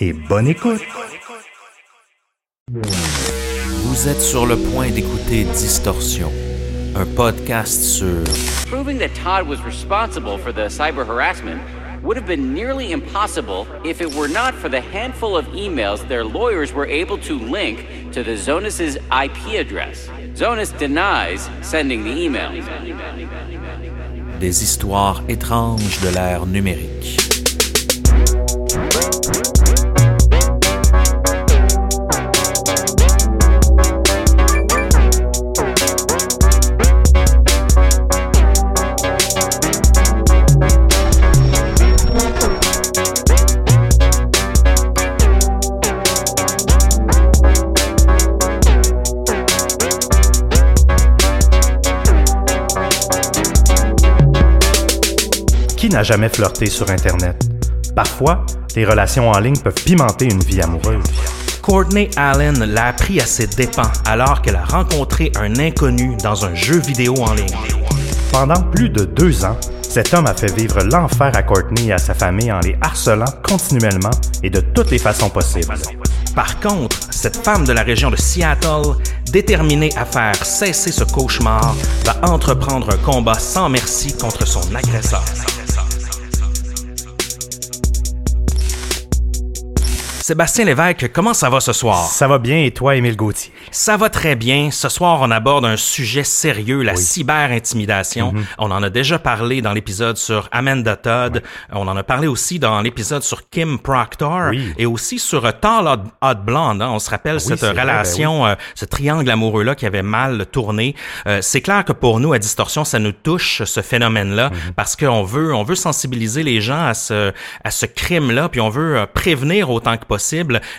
et bonne écoute. Vous êtes sur le point d'écouter Distorsion, un podcast sur Proving that Todd was responsible for the cyber harassment would have been nearly impossible if it were not for the handful of emails their lawyers were able to link to the Zonus's IP address. Zonus denies sending the email. des histoires étranges de l'ère numérique. N'a jamais flirté sur Internet? Parfois, les relations en ligne peuvent pimenter une vie amoureuse. Courtney Allen l'a appris à ses dépens alors qu'elle a rencontré un inconnu dans un jeu vidéo en ligne. Pendant plus de deux ans, cet homme a fait vivre l'enfer à Courtney et à sa famille en les harcelant continuellement et de toutes les façons possibles. Par contre, cette femme de la région de Seattle, déterminée à faire cesser ce cauchemar, va entreprendre un combat sans merci contre son agresseur. Sébastien Lévesque, comment ça va ce soir? Ça va bien et toi, Émile Gauthier? Ça va très bien. Ce soir, on aborde un sujet sérieux, la cyber-intimidation. Mhm. On en a déjà parlé dans l'épisode sur Amanda Todd. On en a parlé aussi dans l'épisode sur Kim Proctor Oui. et aussi sur euh, Tall Hot, Blonde. hein. On se rappelle cette c'est vrai, relation, euh, ce triangle amoureux-là qui avait mal tourné. Euh, c'est clair que pour nous, à Distorsion, ça nous touche, ce phénomène-là, Mhm. parce qu'on veut, on veut sensibiliser les gens à ce, à ce crime-là, puis on veut prévenir autant que possible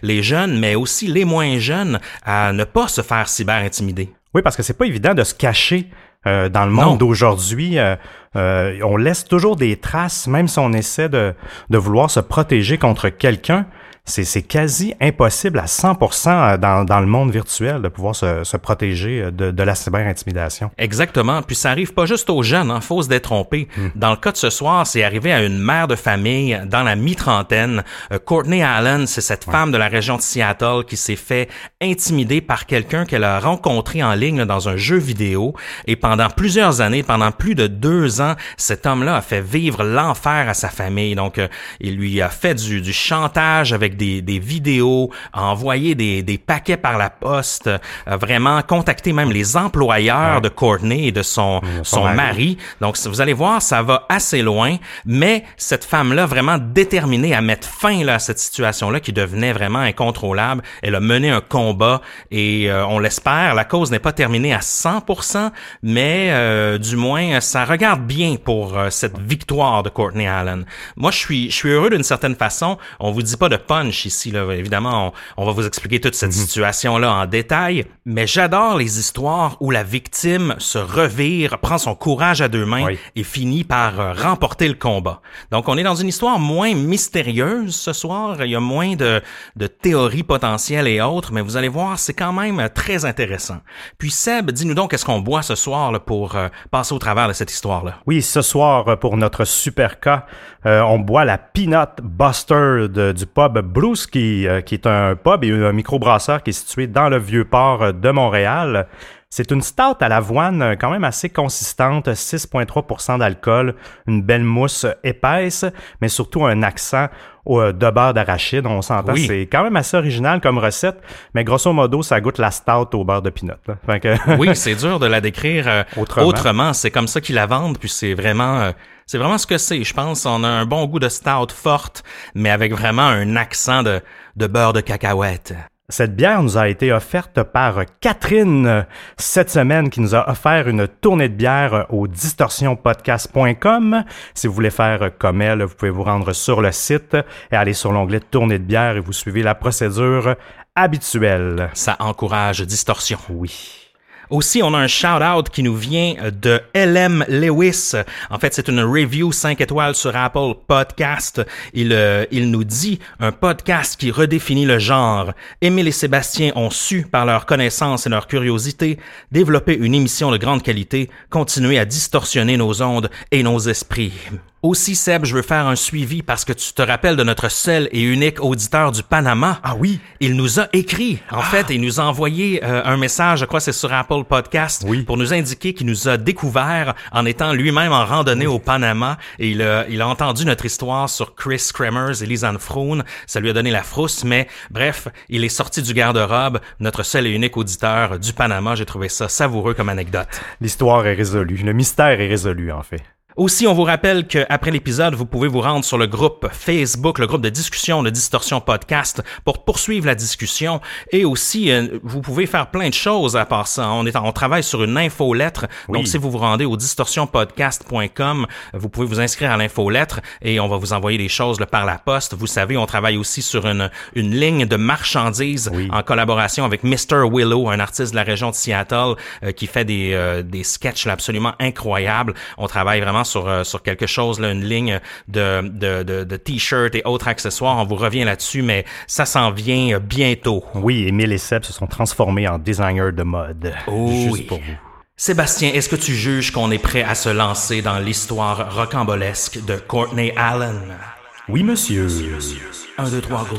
les jeunes, mais aussi les moins jeunes, à ne pas se faire cyber-intimider. Oui, parce que c'est pas évident de se cacher euh, dans le monde d'aujourd'hui. Euh, euh, on laisse toujours des traces, même si on essaie de, de vouloir se protéger contre quelqu'un. C'est, c'est quasi impossible à 100% dans, dans le monde virtuel de pouvoir se, se protéger de, de la cyber-intimidation. Exactement. Puis ça arrive pas juste aux jeunes, hein, faut se détromper. Dans le cas de ce soir, c'est arrivé à une mère de famille dans la mi-trentaine. Euh, Courtney Allen, c'est cette femme de la région de Seattle qui s'est fait intimider par quelqu'un qu'elle a rencontré en ligne là, dans un jeu vidéo. Et pendant plusieurs années, pendant plus de deux ans, cet homme-là a fait vivre l'enfer à sa famille. Donc, euh, il lui a fait du, du chantage avec des, des vidéos, a envoyé des, des paquets par la poste, a vraiment contacté même les employeurs de Courtney et de son, son mari. mari. Donc, vous allez voir, ça va assez loin, mais cette femme-là, vraiment déterminée à mettre fin là, à cette situation-là qui devenait vraiment incontrôlable, elle a mené un combat et euh, on l'espère, la cause n'est pas terminée à 100%, mais euh, du moins, ça regarde bien pour euh, cette victoire de Courtney Allen. Moi, je suis, je suis heureux d'une certaine façon. On vous dit pas de pas punch ici. Là. Évidemment, on, va vous expliquer toute cette situation-là en détail, mais j'adore les histoires où la victime se revire, prend son courage à deux mains et finit par euh, remporter le combat. Donc, on est dans une histoire moins mystérieuse ce soir. Il y a moins de, de théories potentielles et autres, mais vous allez voir, c'est quand même très intéressant. Puis Seb, dis-nous donc qu'est-ce qu'on boit ce soir là, pour euh, passer au travers de cette histoire-là? Oui, ce soir, pour notre super cas, euh, on boit la Peanut Buster du pub Bruce, qui, euh, qui est un pub et un microbrasseur qui est situé dans le vieux port de Montréal. C'est une stout à l'avoine euh, quand même assez consistante, 6,3% d'alcool, une belle mousse épaisse, mais surtout un accent de beurre d'arachide. On s'entend, c'est quand même assez original comme recette, mais grosso modo, ça goûte la stout au beurre de pinot. oui, c'est dur de la décrire autrement. C'est comme ça qu'ils la vendent, puis c'est vraiment c'est vraiment ce que c'est. Je pense on a un bon goût de stout forte, mais avec vraiment un accent de, de beurre de cacahuète. Cette bière nous a été offerte par Catherine cette semaine qui nous a offert une tournée de bière au distorsionpodcast.com. Si vous voulez faire comme elle, vous pouvez vous rendre sur le site et aller sur l'onglet tournée de bière et vous suivez la procédure habituelle. Ça encourage Distorsion. Oui. Aussi, on a un shout-out qui nous vient de LM Lewis. En fait, c'est une review 5 étoiles sur Apple Podcast. Il, euh, il nous dit un podcast qui redéfinit le genre. Émile et Sébastien ont su, par leur connaissance et leur curiosité, développer une émission de grande qualité, continuer à distorsionner nos ondes et nos esprits. Aussi, Seb, je veux faire un suivi parce que tu te rappelles de notre seul et unique auditeur du Panama. Ah oui? Il nous a écrit. En ah. fait, il nous a envoyé euh, un message, je crois c'est sur Apple Podcast, oui. pour nous indiquer qu'il nous a découvert en étant lui-même en randonnée au Panama. Et il a, il a entendu notre histoire sur Chris Kremers et Lisanne Froon. Ça lui a donné la frousse, mais bref, il est sorti du garde-robe, notre seul et unique auditeur du Panama. J'ai trouvé ça savoureux comme anecdote. L'histoire est résolue. Le mystère est résolu, en fait. Aussi, on vous rappelle qu'après l'épisode, vous pouvez vous rendre sur le groupe Facebook, le groupe de discussion de Distorsion Podcast pour poursuivre la discussion. Et aussi, euh, vous pouvez faire plein de choses à part ça. On, est, on travaille sur une infolettre. Donc, si vous vous rendez au distorsionpodcast.com, vous pouvez vous inscrire à l'infolettre et on va vous envoyer des choses par la poste. Vous savez, on travaille aussi sur une, une ligne de marchandises en collaboration avec Mr. Willow, un artiste de la région de Seattle euh, qui fait des, euh, des sketchs absolument incroyables. On travaille vraiment sur, euh, sur quelque chose, là, une ligne de, de, de, de t-shirts et autres accessoires. On vous revient là-dessus, mais ça s'en vient bientôt. Oui, Emile et Seb se sont transformés en designers de mode. Oh, juste pour vous. Sébastien, est-ce que tu juges qu'on est prêt à se lancer dans l'histoire rocambolesque de Courtney Allen? Oui, monsieur. Un, deux, trois, go.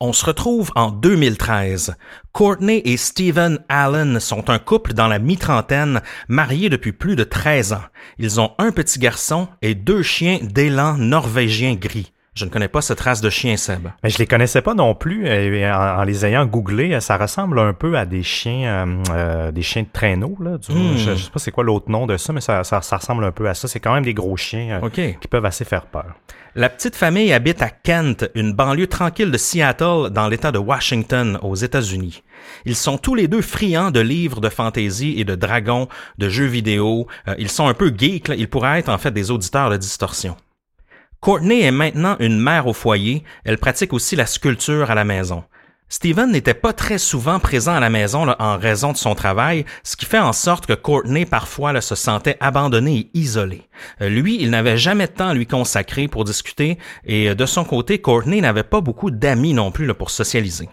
On se retrouve en 2013. Courtney et Stephen Allen sont un couple dans la mi-trentaine, mariés depuis plus de 13 ans. Ils ont un petit garçon et deux chiens d'élan norvégien gris. Je ne connais pas cette race de chien, Seb. Mais je les connaissais pas non plus. En, les ayant googlés, ça ressemble un peu à des chiens, euh, euh, des chiens de traîneau. Là, hmm. je, ne sais pas c'est quoi l'autre nom de ça, mais ça, ressemble un peu à ça. C'est quand même des gros chiens euh, qui peuvent assez faire peur. La petite famille habite à Kent, une banlieue tranquille de Seattle, dans l'État de Washington, aux États-Unis. Ils sont tous les deux friands de livres de fantaisie et de dragons, de jeux vidéo. ils sont un peu geeks. Ils pourraient être en fait des auditeurs de distorsion. Courtney est maintenant une mère au foyer, elle pratique aussi la sculpture à la maison. Steven n'était pas très souvent présent à la maison en raison de son travail, ce qui fait en sorte que Courtney parfois se sentait abandonné et isolé. Euh, lui, il n'avait jamais de temps à lui consacrer pour discuter et euh, de son côté, Courtney n'avait pas beaucoup d'amis non plus pour socialiser.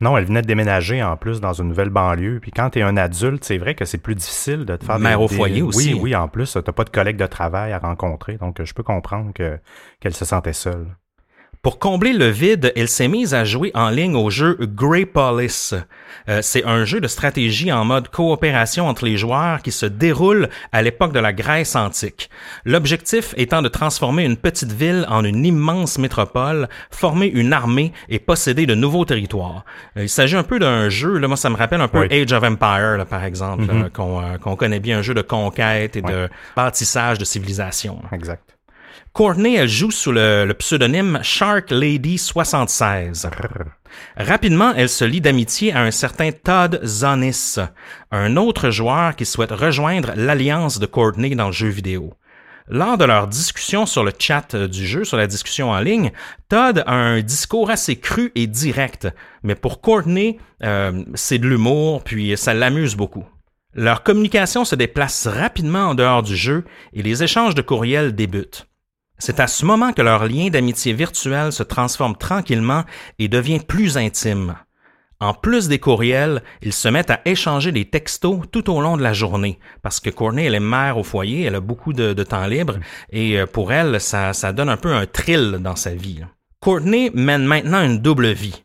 Non, elle venait de déménager en plus dans une nouvelle banlieue. Puis quand tu es un adulte, c'est vrai que c'est plus difficile de te faire Mère au foyer aussi. Oui, oui, en plus, t'as pas de collègues de travail à rencontrer. Donc, je peux comprendre que qu'elle se sentait seule. Pour combler le vide, elle s'est mise à jouer en ligne au jeu Grey Police. Euh, c'est un jeu de stratégie en mode coopération entre les joueurs qui se déroule à l'époque de la Grèce antique. L'objectif étant de transformer une petite ville en une immense métropole, former une armée et posséder de nouveaux territoires. Euh, il s'agit un peu d'un jeu, là, moi ça me rappelle un peu Age of Empire, par exemple, mm-hmm. euh, qu'on connaît bien, un jeu de conquête et de bâtissage de civilisation. Exact. Courtney, elle joue sous le, pseudonyme Shark Lady 76. Rapidement, elle se lie d'amitié à un certain Todd Zonis, un autre joueur qui souhaite rejoindre l'alliance de Courtney dans le jeu vidéo. Lors de leur discussion sur le chat euh, du jeu, sur la discussion en ligne, Todd a un discours assez cru et direct, mais pour Courtney, euh, c'est de l'humour, puis ça l'amuse beaucoup. Leur communication se déplace rapidement en dehors du jeu et les échanges de courriels débutent. C'est à ce moment que leur lien d'amitié virtuel se transforme tranquillement et devient plus intime. En plus des courriels, ils se mettent à échanger des textos tout au long de la journée parce que Courtney, elle est mère au foyer, elle a beaucoup de, temps libre et euh, pour elle, ça, ça donne un peu un thrill dans sa vie. Courtney mène maintenant une double vie.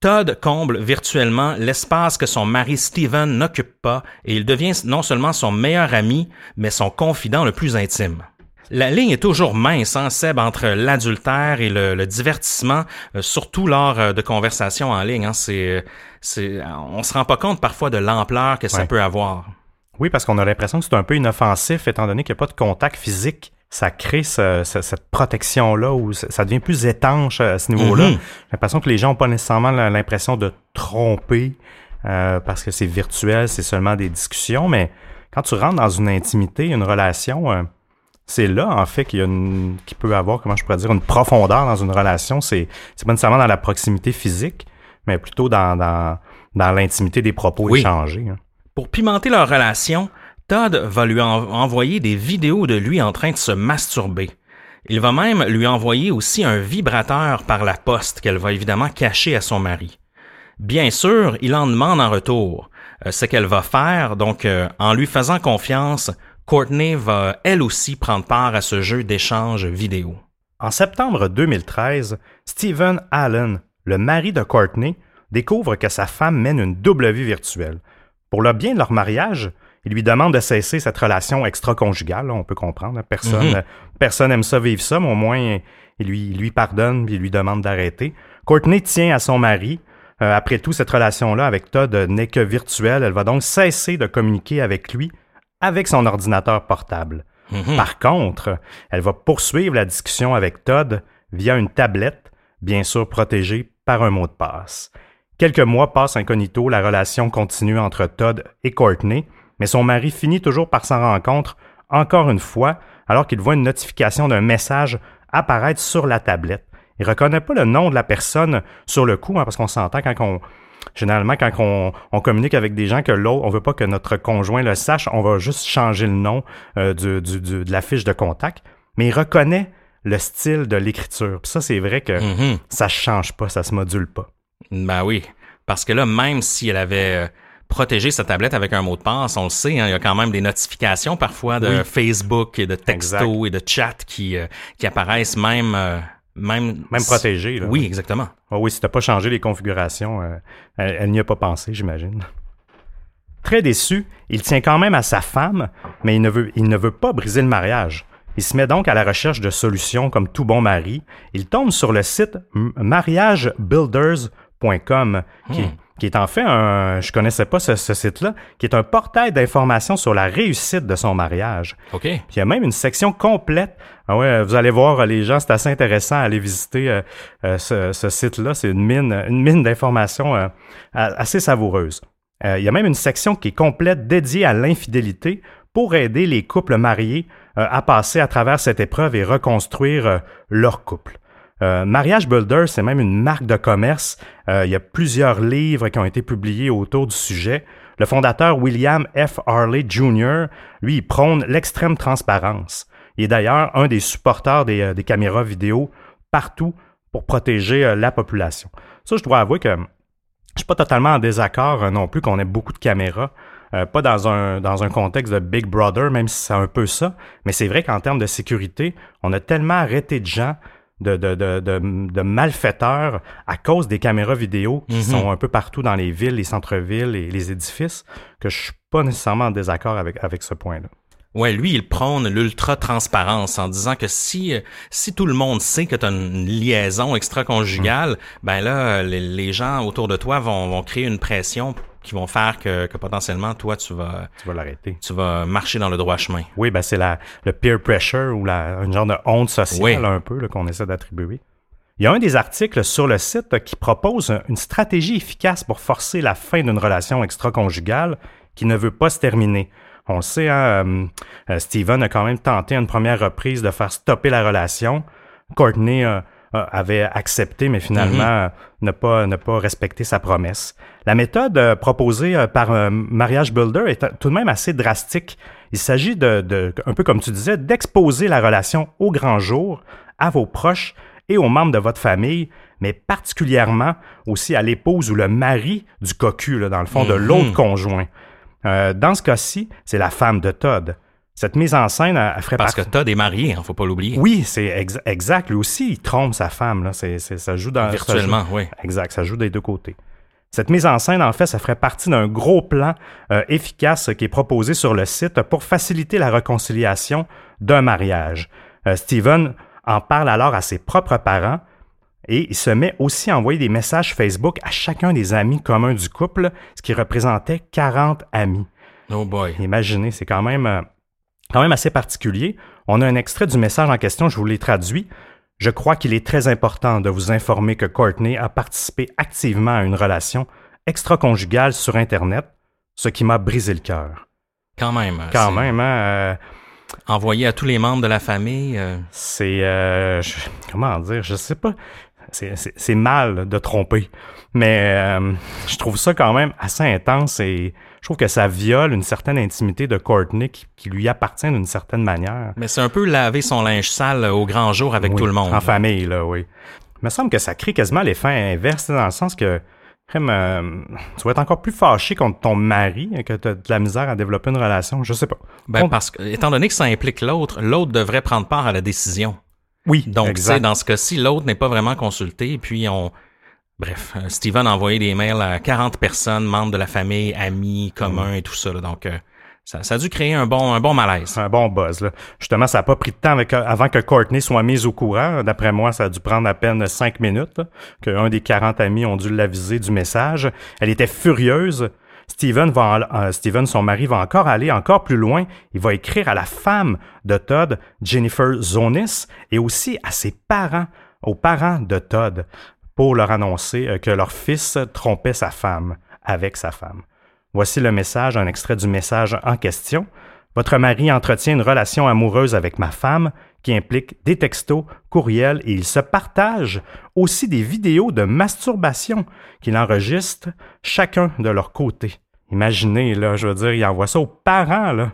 Todd comble virtuellement l'espace que son mari Steven n'occupe pas et il devient non seulement son meilleur ami, mais son confident le plus intime. La ligne est toujours mince, hein, Seb, entre l'adultère et le, divertissement, euh, surtout lors euh, de conversations en ligne. Hein, c'est, c'est, on se rend pas compte parfois de l'ampleur que ça peut avoir. Oui, parce qu'on a l'impression que c'est un peu inoffensif, étant donné qu'il n'y a pas de contact physique. Ça crée cette protection-là où ça devient plus étanche à ce niveau-là. Mm-hmm. J'ai l'impression que les gens n'ont pas nécessairement l'impression de tromper euh, parce que c'est virtuel, c'est seulement des discussions, mais quand tu rentres dans une intimité, une relation, c'est là, en fait, qu'il y a une, qu'il peut avoir, comment je pourrais dire, une profondeur dans une relation. C'est, c'est pas nécessairement dans la proximité physique, mais plutôt dans, dans, dans l'intimité des propos échangés. Hein. Pour pimenter leur relation, Todd va lui envoyer des vidéos de lui en train de se masturber. Il va même lui envoyer aussi un vibrateur par la poste qu'elle va évidemment cacher à son mari. Bien sûr, il en demande en retour. Euh, ce qu'elle va faire, donc euh, en lui faisant confiance, Courtney va elle aussi prendre part à ce jeu d'échange vidéo. En septembre 2013, Stephen Allen, le mari de Courtney, découvre que sa femme mène une double vie virtuelle. Pour le bien de leur mariage, il lui demande de cesser cette relation extra-conjugale, on peut comprendre. Personne, mhm. personne aime ça vivre ça, mais au moins il lui, lui pardonne et lui demande d'arrêter. Courtney tient à son mari. Euh, après tout, cette relation-là avec Todd n'est que virtuelle. Elle va donc cesser de communiquer avec lui avec son ordinateur portable. Mhm. Par contre, elle va poursuivre la discussion avec Todd via une tablette, bien sûr protégée par un mot de passe. Quelques mois passent incognito, la relation continue entre Todd et Courtney, mais son mari finit toujours par s'en rendre compte encore une fois alors qu'il voit une notification d'un message apparaître sur la tablette. Il reconnaît pas le nom de la personne sur le coup, hein, parce qu'on s'entend quand on, généralement, quand on, communique avec des gens que l'autre, on veut pas que notre conjoint le sache, on va juste changer le nom euh, du, de la fiche de contact. Mais il reconnaît le style de l'écriture. Puis ça, c'est vrai que mm-hmm. ça change pas, ça se module pas. Ben oui. Parce que là, même si elle avait euh, protégé sa tablette avec un mot de passe, on le sait, hein, il y a quand même des notifications parfois de Facebook et de textos et de chat qui, euh, qui apparaissent même même, même protégé. Là. Oui, exactement. Ah oui, si tu n'as pas changé les configurations, euh, elle, n'y a pas pensé, j'imagine. Très déçu, il tient quand même à sa femme, mais il ne, veut, il ne veut pas briser le mariage. Il se met donc à la recherche de solutions comme tout bon mari. Il tombe sur le site mariagebuilders.com, qui, hmm qui est en fait un, je connaissais pas ce, site-là, qui est un portail d'informations sur la réussite de son mariage. OK. Puis il y a même une section complète. Ah ouais, vous allez voir les gens, c'est assez intéressant à aller visiter euh, euh, ce, site-là. C'est une mine, une mine d'informations euh, assez savoureuse. il y a même une section qui est complète dédiée à l'infidélité pour aider les couples mariés à passer à travers cette épreuve et reconstruire leur couple. Euh, Mariage Builder, c'est même une marque de commerce. Euh, il y a plusieurs livres qui ont été publiés autour du sujet. Le fondateur William F. Harley Jr., lui, il prône l'extrême transparence. Il est d'ailleurs un des supporters des, euh, caméras vidéo partout pour protéger la population. Ça, je dois avouer que je suis pas totalement en désaccord non plus qu'on ait beaucoup de caméras. pas dans un, dans un contexte de Big Brother, même si c'est un peu ça, mais c'est vrai qu'en termes de sécurité, on a tellement arrêté de gens de, de, de, de, malfaiteurs à cause des caméras vidéo qui mhm. sont un peu partout dans les villes, les centres-villes et les édifices, que je suis pas nécessairement en désaccord avec, avec ce point-là. Ouais, lui, il prône l'ultra-transparence en disant que si si tout le monde sait que tu as une liaison extra-conjugale, mhm. ben là, les, gens autour de toi vont, vont créer une pression qui vont faire que, que potentiellement, toi, tu vas... Tu vas l'arrêter. Tu vas marcher dans le droit chemin. Oui, ben c'est la, le peer pressure ou la, une genre de honte sociale un peu qu'on essaie d'attribuer. Il y a un des articles sur le site qui propose une stratégie efficace pour forcer la fin d'une relation extra-conjugale qui ne veut pas se terminer. On sait, hein, euh, Steven a quand même tenté une première reprise de faire stopper la relation. Courtney avait accepté, mais finalement ne, pas, ne pas respecter sa promesse. La méthode proposée par Mariage Builder est tout de même assez drastique. Il s'agit de, de, un peu comme tu disais, d'exposer la relation au grand jour à vos proches et aux membres de votre famille, mais particulièrement aussi à l'épouse ou le mari du cocu, dans le fond, de Mhm. l'autre conjoint. Euh, dans ce cas-ci, c'est la femme de Todd. Cette mise en scène, elle, elle ferait Parce que Todd est marié, hein, faut pas l'oublier. Oui, c'est ex- exact. Lui aussi, il trompe sa femme. Là. Ça joue dans... Virtuellement, joue- oui. Exact, ça joue des deux côtés. Cette mise en scène, en fait, ça ferait partie d'un gros plan euh, efficace qui est proposé sur le site pour faciliter la réconciliation d'un mariage. Euh, Steven en parle alors à ses propres parents et il se met aussi à envoyer des messages Facebook à chacun des amis communs du couple, ce qui représentait 40 amis. Oh boy. Imaginez, c'est quand même, euh, quand même assez particulier. On a un extrait du message en question, je vous l'ai traduit. Je crois qu'il est très important de vous informer que Courtney a participé activement à une relation extra-conjugale sur Internet, ce qui m'a brisé le cœur. Quand même. Quand c'est même, hein, euh, Envoyé à tous les membres de la famille. euh, c'est... euh, je- comment dire, je sais pas. C'est- mal de tromper. Mais je trouve ça quand même assez intense et je trouve que ça viole une certaine intimité de Courtney qui, qui lui appartient d'une certaine manière. Mais c'est un peu laver son linge sale au grand jour avec Oui, tout le monde. En famille, là, oui. Il me semble que ça crée quasiment l'effet inverse, dans le sens que euh, tu vas être encore plus fâché contre ton mari que tu as de la misère à développer une relation. Je sais pas. Ben, parce que, étant donné que ça implique l'autre, l'autre devrait prendre part à la décision. oui, Donc, sais, dans ce cas-ci, l'autre n'est pas vraiment consulté. Puis, on. Bref, euh, Steven a envoyé des mails à 40 personnes, membres de la famille, amis, communs et tout ça. là. Donc, euh, ça, ça a dû créer un bon, un bon malaise. Un bon buzz. Là. Justement, ça n'a pas pris de temps avec- avant que Courtney soit mise au courant. D'après moi, ça a dû prendre à peine cinq minutes qu'un des 40 amis ont dû l'aviser du message. Elle était furieuse. Steven, va en- euh, Steven, son mari, va encore aller encore plus loin. Il va écrire à la femme de Todd, Jennifer Zonis, et aussi à ses parents, aux parents de Todd, pour leur annoncer euh, que leur fils trompait sa femme avec sa femme. Voici le message, un extrait du message en question. Votre mari entretient une relation amoureuse avec ma femme qui implique des textos, courriels et il se partage aussi des vidéos de masturbation qu'il enregistre chacun de leur côté. Imaginez, là, je veux dire, il envoie ça aux parents, là.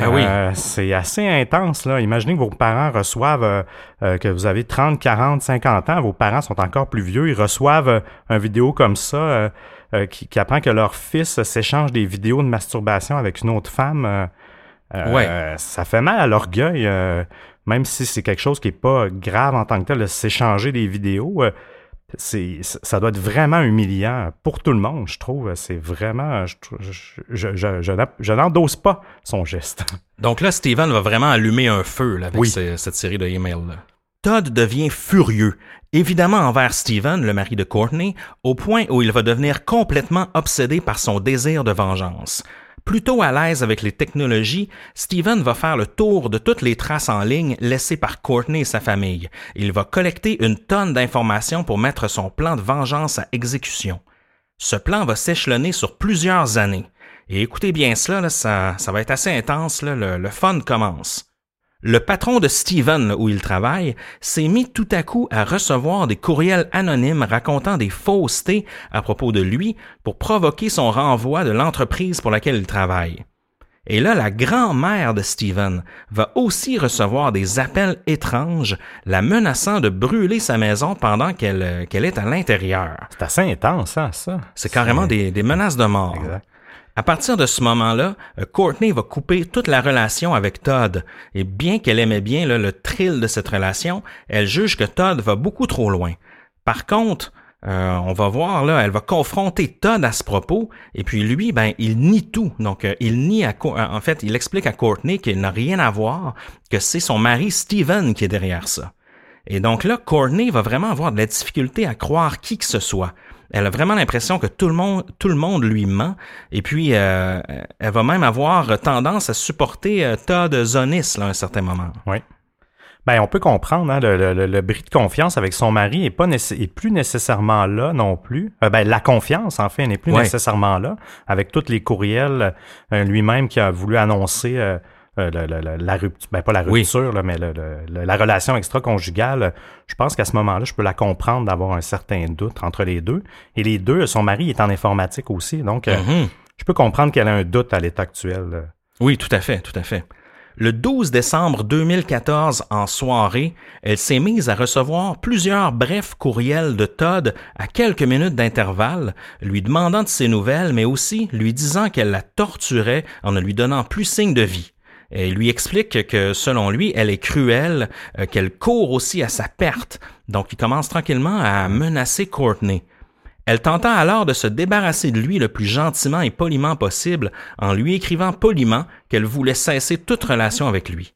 Ah oui. Euh, c'est assez intense, là. Imaginez que vos parents reçoivent, euh, euh, que vous avez 30, 40, 50 ans, vos parents sont encore plus vieux, ils reçoivent une vidéo comme ça qui, qui apprend que leur fils s'échange des vidéos de masturbation avec une autre femme. Ouais. ça fait mal à l'orgueil, même si c'est quelque chose qui est pas grave en tant que tel, de s'échanger des vidéos. C'est, ça doit être vraiment humiliant pour tout le monde, je trouve. C'est vraiment. Je, je, je, pas son geste. Donc là, Steven va vraiment allumer un feu là, avec Oui. ce- cette série de emails. là. Todd devient furieux, évidemment envers Steven, le mari de Courtney, au point où il va devenir complètement obsédé par son désir de vengeance. Plutôt à l'aise avec les technologies, Steven va faire le tour de toutes les traces en ligne laissées par Courtney et sa famille. Il va collecter une tonne d'informations pour mettre son plan de vengeance à exécution. Ce plan va s'échelonner sur plusieurs années. Et écoutez bien cela, ça, va être assez intense, le fun commence. Le patron de Steven, où il travaille, s'est mis tout à coup à recevoir des courriels anonymes racontant des faussetés à propos de lui pour provoquer son renvoi de l'entreprise pour laquelle il travaille. Et là, la grand-mère de Steven va aussi recevoir des appels étranges la menaçant de brûler sa maison pendant qu'elle euh, est à l'intérieur. C'est assez intense, hein, ça. C'est carrément des, des menaces de mort. Exact. À partir de ce moment-là, euh, Courtney va couper toute la relation avec Todd. Et bien qu'elle aimait bien le thrill de cette relation, elle juge que Todd va beaucoup trop loin. Par contre, euh, on va voir là, elle va confronter Todd à ce propos, et puis lui, ben, il nie tout. Donc, euh, il nie à, en fait, il explique à Courtney qu'il n'a rien à voir, que c'est son mari Steven qui est derrière ça. Et donc là, Courtney va vraiment avoir de la difficulté à croire qui que ce soit. Elle a vraiment l'impression que tout le monde, tout le monde lui ment. Et puis, euh, elle va même avoir tendance à supporter euh, Todd Zonis là, à un certain moment. Oui. Ben, on peut comprendre, hein, le, le, le, bris de confiance avec son mari est pas est plus nécessairement là non plus. Euh, ben, la confiance, en fait, n'est plus nécessairement là. Avec tous les courriels, euh, lui-même qui a voulu annoncer euh, la, rupture, ben pas la rupture, là, mais la relation extra-conjugale, je pense qu'à ce moment-là, je peux la comprendre d'avoir un certain doute entre les deux. Et les deux, son mari est en informatique aussi, donc mm-hmm. je peux comprendre qu'elle a un doute à l'état actuel. Oui, tout à fait, tout à fait. Le 12 décembre 2014, en soirée, elle s'est mise à recevoir plusieurs brefs courriels de Todd à quelques minutes d'intervalle, lui demandant de ses nouvelles, mais aussi lui disant qu'elle la torturait en ne lui donnant plus signe de vie. Elle lui explique que, selon lui, elle est cruelle, euh, qu'elle court aussi à sa perte, donc il commence tranquillement à menacer Courtney. Elle tenta alors de se débarrasser de lui le plus gentiment et poliment possible en lui écrivant poliment qu'elle voulait cesser toute relation avec lui.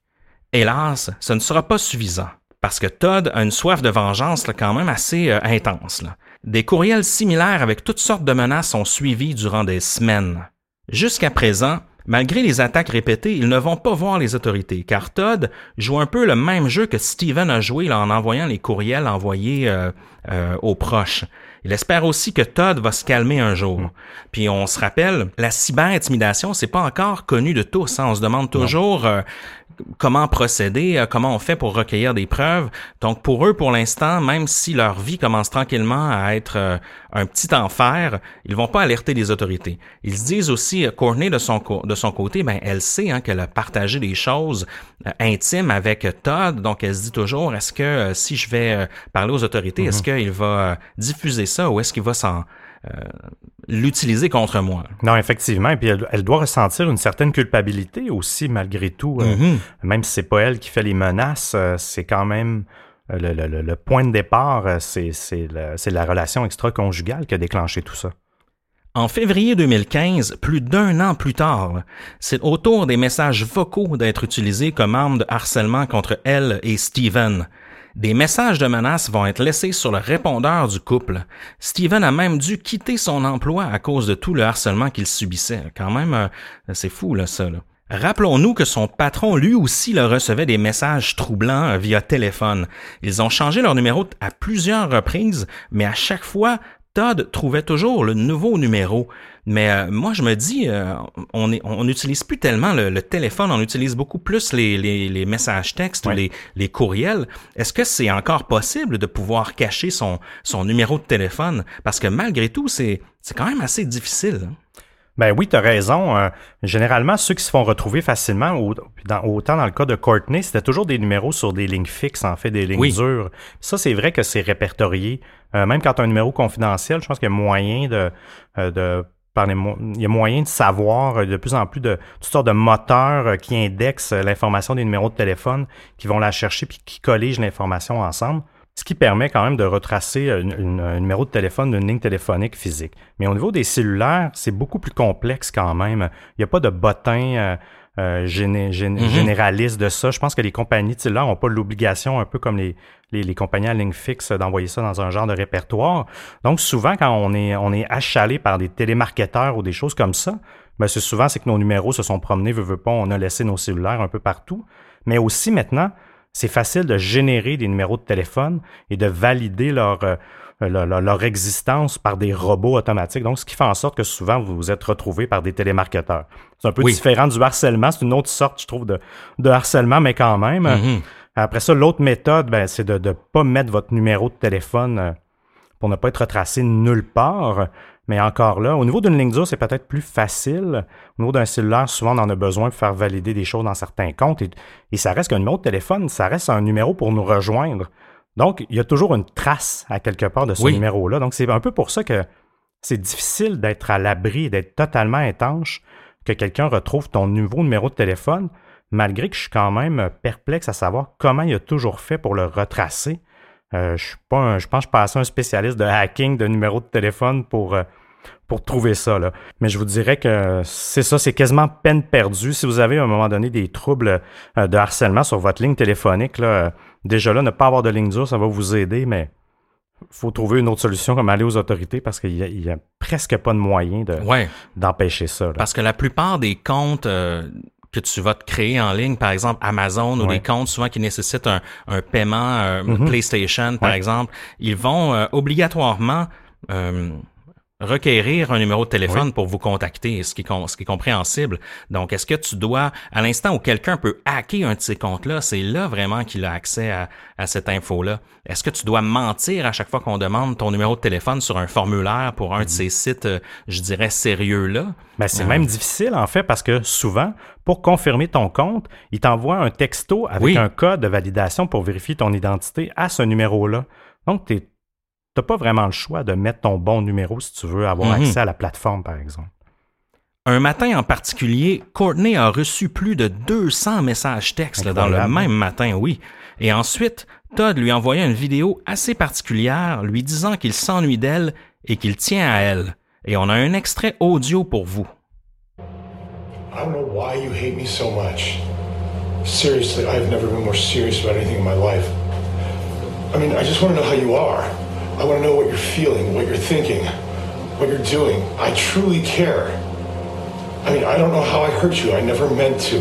Hélas, ce ne sera pas suffisant, parce que Todd a une soif de vengeance quand même assez euh, intense. Des courriels similaires avec toutes sortes de menaces sont suivis durant des semaines. Jusqu'à présent, Malgré les attaques répétées, ils ne vont pas voir les autorités, car Todd joue un peu le même jeu que Steven a joué en envoyant les courriels envoyés euh, euh, aux proches. Il espère aussi que Todd va se calmer un jour. Mm. Puis on se rappelle, la cyber-intimidation, c'est pas encore connu de tous. Hein. On se demande toujours euh, comment procéder, euh, comment on fait pour recueillir des preuves. Donc pour eux, pour l'instant, même si leur vie commence tranquillement à être euh, un petit enfer, ils vont pas alerter les autorités. Ils se disent aussi, Courtney de son, de son côté, ben elle sait hein, qu'elle a partagé des choses intimes avec Todd, donc elle se dit toujours, est-ce que si je vais parler aux autorités, est-ce mm-hmm. qu'il va diffuser ça ou est-ce qu'il va s'en euh, l'utiliser contre moi. Non, effectivement. Et puis elle, doit ressentir une certaine culpabilité aussi, malgré tout. Euh, mm-hmm. même si c'est pas elle qui fait les menaces, euh, c'est quand même le, point de départ, c'est la relation extra-conjugale qui a déclenché tout ça. En février 2015, plus d'un an plus tard, c'est autour des messages vocaux d'être utilisés comme arme de harcèlement contre elle et Steven. Des messages de menaces vont être laissés sur le répondeur du couple. Steven a même dû quitter son emploi à cause de tout le harcèlement qu'il subissait. Quand même, euh, c'est fou, là, ça. Rappelons-nous que son patron, lui aussi, le recevait des messages troublants via téléphone. Ils ont changé leur numéro à plusieurs reprises, mais à chaque fois, Todd trouvait toujours le nouveau numéro. Mais euh, moi, je me dis, euh, on n'utilise plus tellement le, téléphone, on utilise beaucoup plus les, messages textes ou les, courriels. Est-ce que c'est encore possible de pouvoir cacher son, son numéro de téléphone? Parce que malgré tout, c'est quand même assez difficile. Hein. Ben oui, tu as raison. Euh, généralement, ceux qui se font retrouver facilement, autant dans le cas de Courtney, c'était toujours des numéros sur des lignes fixes, en fait, des lignes dures. Ça, c'est vrai que c'est répertorié. Euh, même quand tu as un numéro confidentiel, je pense qu'il y a moyen de, euh, de il y a moyen de savoir de plus en plus de toutes sortes de moteurs qui indexent l'information des numéros de téléphone, qui vont la chercher puis qui colligent l'information ensemble ce qui permet quand même de retracer un numéro de téléphone d'une ligne téléphonique physique. Mais au niveau des cellulaires, c'est beaucoup plus complexe quand même. Il n'y a pas de bottin euh, euh mm-hmm. généraliste de ça. Je pense que les compagnies de cellulaires n'ont pas l'obligation, un peu comme les, les, compagnies à ligne fixe, d'envoyer ça dans un genre de répertoire. Donc souvent, quand on est, on est achalé par des télémarketeurs ou des choses comme ça, ben c'est souvent c'est que nos numéros se sont promenés, veut, veut pas, on a laissé nos cellulaires un peu partout. Mais aussi maintenant, c'est facile de générer des numéros de téléphone et de valider leur, euh, leur, existence par des robots automatiques. Donc, ce qui fait en sorte que souvent, vous vous êtes retrouvé par des télémarketeurs. C'est un peu différent du harcèlement. C'est une autre sorte, je trouve, de, de harcèlement, mais quand même. Mm-hmm. Après ça, l'autre méthode, ben, c'est de ne pas mettre votre numéro de téléphone euh, pour ne pas être retracé nulle part. Mais encore là, au niveau d'une ligne dure, c'est peut-être plus facile. Au niveau d'un cellulaire, souvent, on en a besoin pour faire valider des choses dans certains comptes. Et, ça reste qu'un numéro de téléphone, ça reste un numéro pour nous rejoindre. Donc, il y a toujours une trace à quelque part de ce numéro-là. Donc, c'est un peu pour ça que c'est difficile d'être à l'abri, d'être totalement étanche, que quelqu'un retrouve ton nouveau numéro de téléphone, malgré que je suis quand même perplexe à savoir comment il a toujours fait pour le retracer. Euh, je suis pas je pense que je passe un spécialiste de hacking de numéro de téléphone pour euh, pour trouver ça. Là. Mais je vous dirais que c'est ça, c'est quasiment peine perdue. Si vous avez à un moment donné des troubles euh, de harcèlement sur votre ligne téléphonique, là, déjà là, ne pas avoir de ligne dure, ça va vous aider, mais faut trouver une autre solution comme aller aux autorités parce qu'il y, a presque pas de moyen de, d'empêcher ça. Parce que la plupart des comptes euh, que tu vas te créer en ligne, par exemple Amazon ou Ouais. des comptes souvent qui nécessitent un, un paiement euh, PlayStation, par Ouais. exemple, ils vont euh, obligatoirement requérir un numéro de téléphone pour vous contacter, ce qui, est com- ce qui est compréhensible. Donc, est-ce que tu dois, à l'instant où quelqu'un peut hacker un de ces comptes-là, c'est là vraiment qu'il a accès à, à cette info-là. Est-ce que tu dois mentir à chaque fois qu'on demande ton numéro de téléphone sur un formulaire pour un de ces sites, euh, je dirais, sérieux-là? Ben, c'est même difficile, en fait, parce que souvent, pour confirmer ton compte, il t'envoie un texto avec Oui. un code de validation pour vérifier ton identité à ce numéro-là. Donc, tu n'as pas vraiment le choix de mettre ton bon numéro si tu veux avoir Mhm. accès à la plateforme, par exemple. Un matin en particulier, Courtney a reçu plus de 200 messages textes là, dans le même matin, oui. Et ensuite, Todd lui envoya une vidéo assez particulière lui disant qu'il s'ennuie d'elle et qu'il tient à elle. Et on a un extrait audio pour vous. I don't know why you hate me so much. Seriously, I've never been more serious about anything in my life. I mean, I just want to know how you are. I want to know what you're feeling, what you're thinking, what you're doing. I truly care. I mean, I don't know how I hurt you. I never meant to.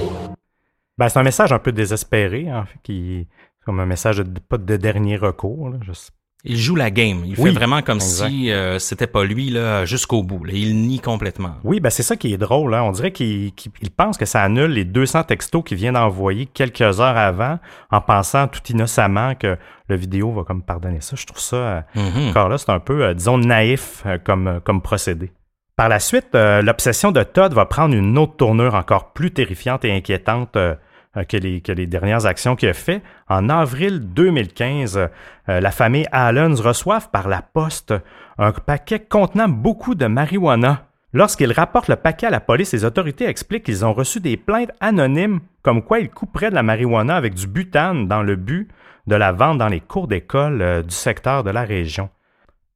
Ben, c'est un message un peu désespéré, fait, qui comme un message de, pas de dernier recours. là, je sais- Il joue la game. Il Oui, fait vraiment comme exact. si euh, c'était pas lui là jusqu'au bout. là. Il nie complètement. Oui, ben c'est ça qui est drôle. Hein. On dirait qu'il qu'il- il pense que ça annule les 200 textos qu'il vient d'envoyer quelques heures avant en pensant tout innocemment que le vidéo va comme pardonner ça. Je trouve ça, euh, Mhm. encore là, c'est un peu, euh, disons, naïf euh, comme, comme procédé. Par la suite, l'obsession de Todd va prendre une autre tournure encore plus terrifiante et inquiétante que, les, les dernières actions qu'il a fait. En avril 2015, euh, la famille Allens reçoivent par la poste un paquet contenant beaucoup de marijuana. Lorsqu'ils rapportent le paquet à la police, les autorités expliquent qu'ils ont reçu des plaintes anonymes comme quoi ils couperaient de la marijuana avec du butane dans le but de la vente dans les cours d'école euh, du secteur de la région.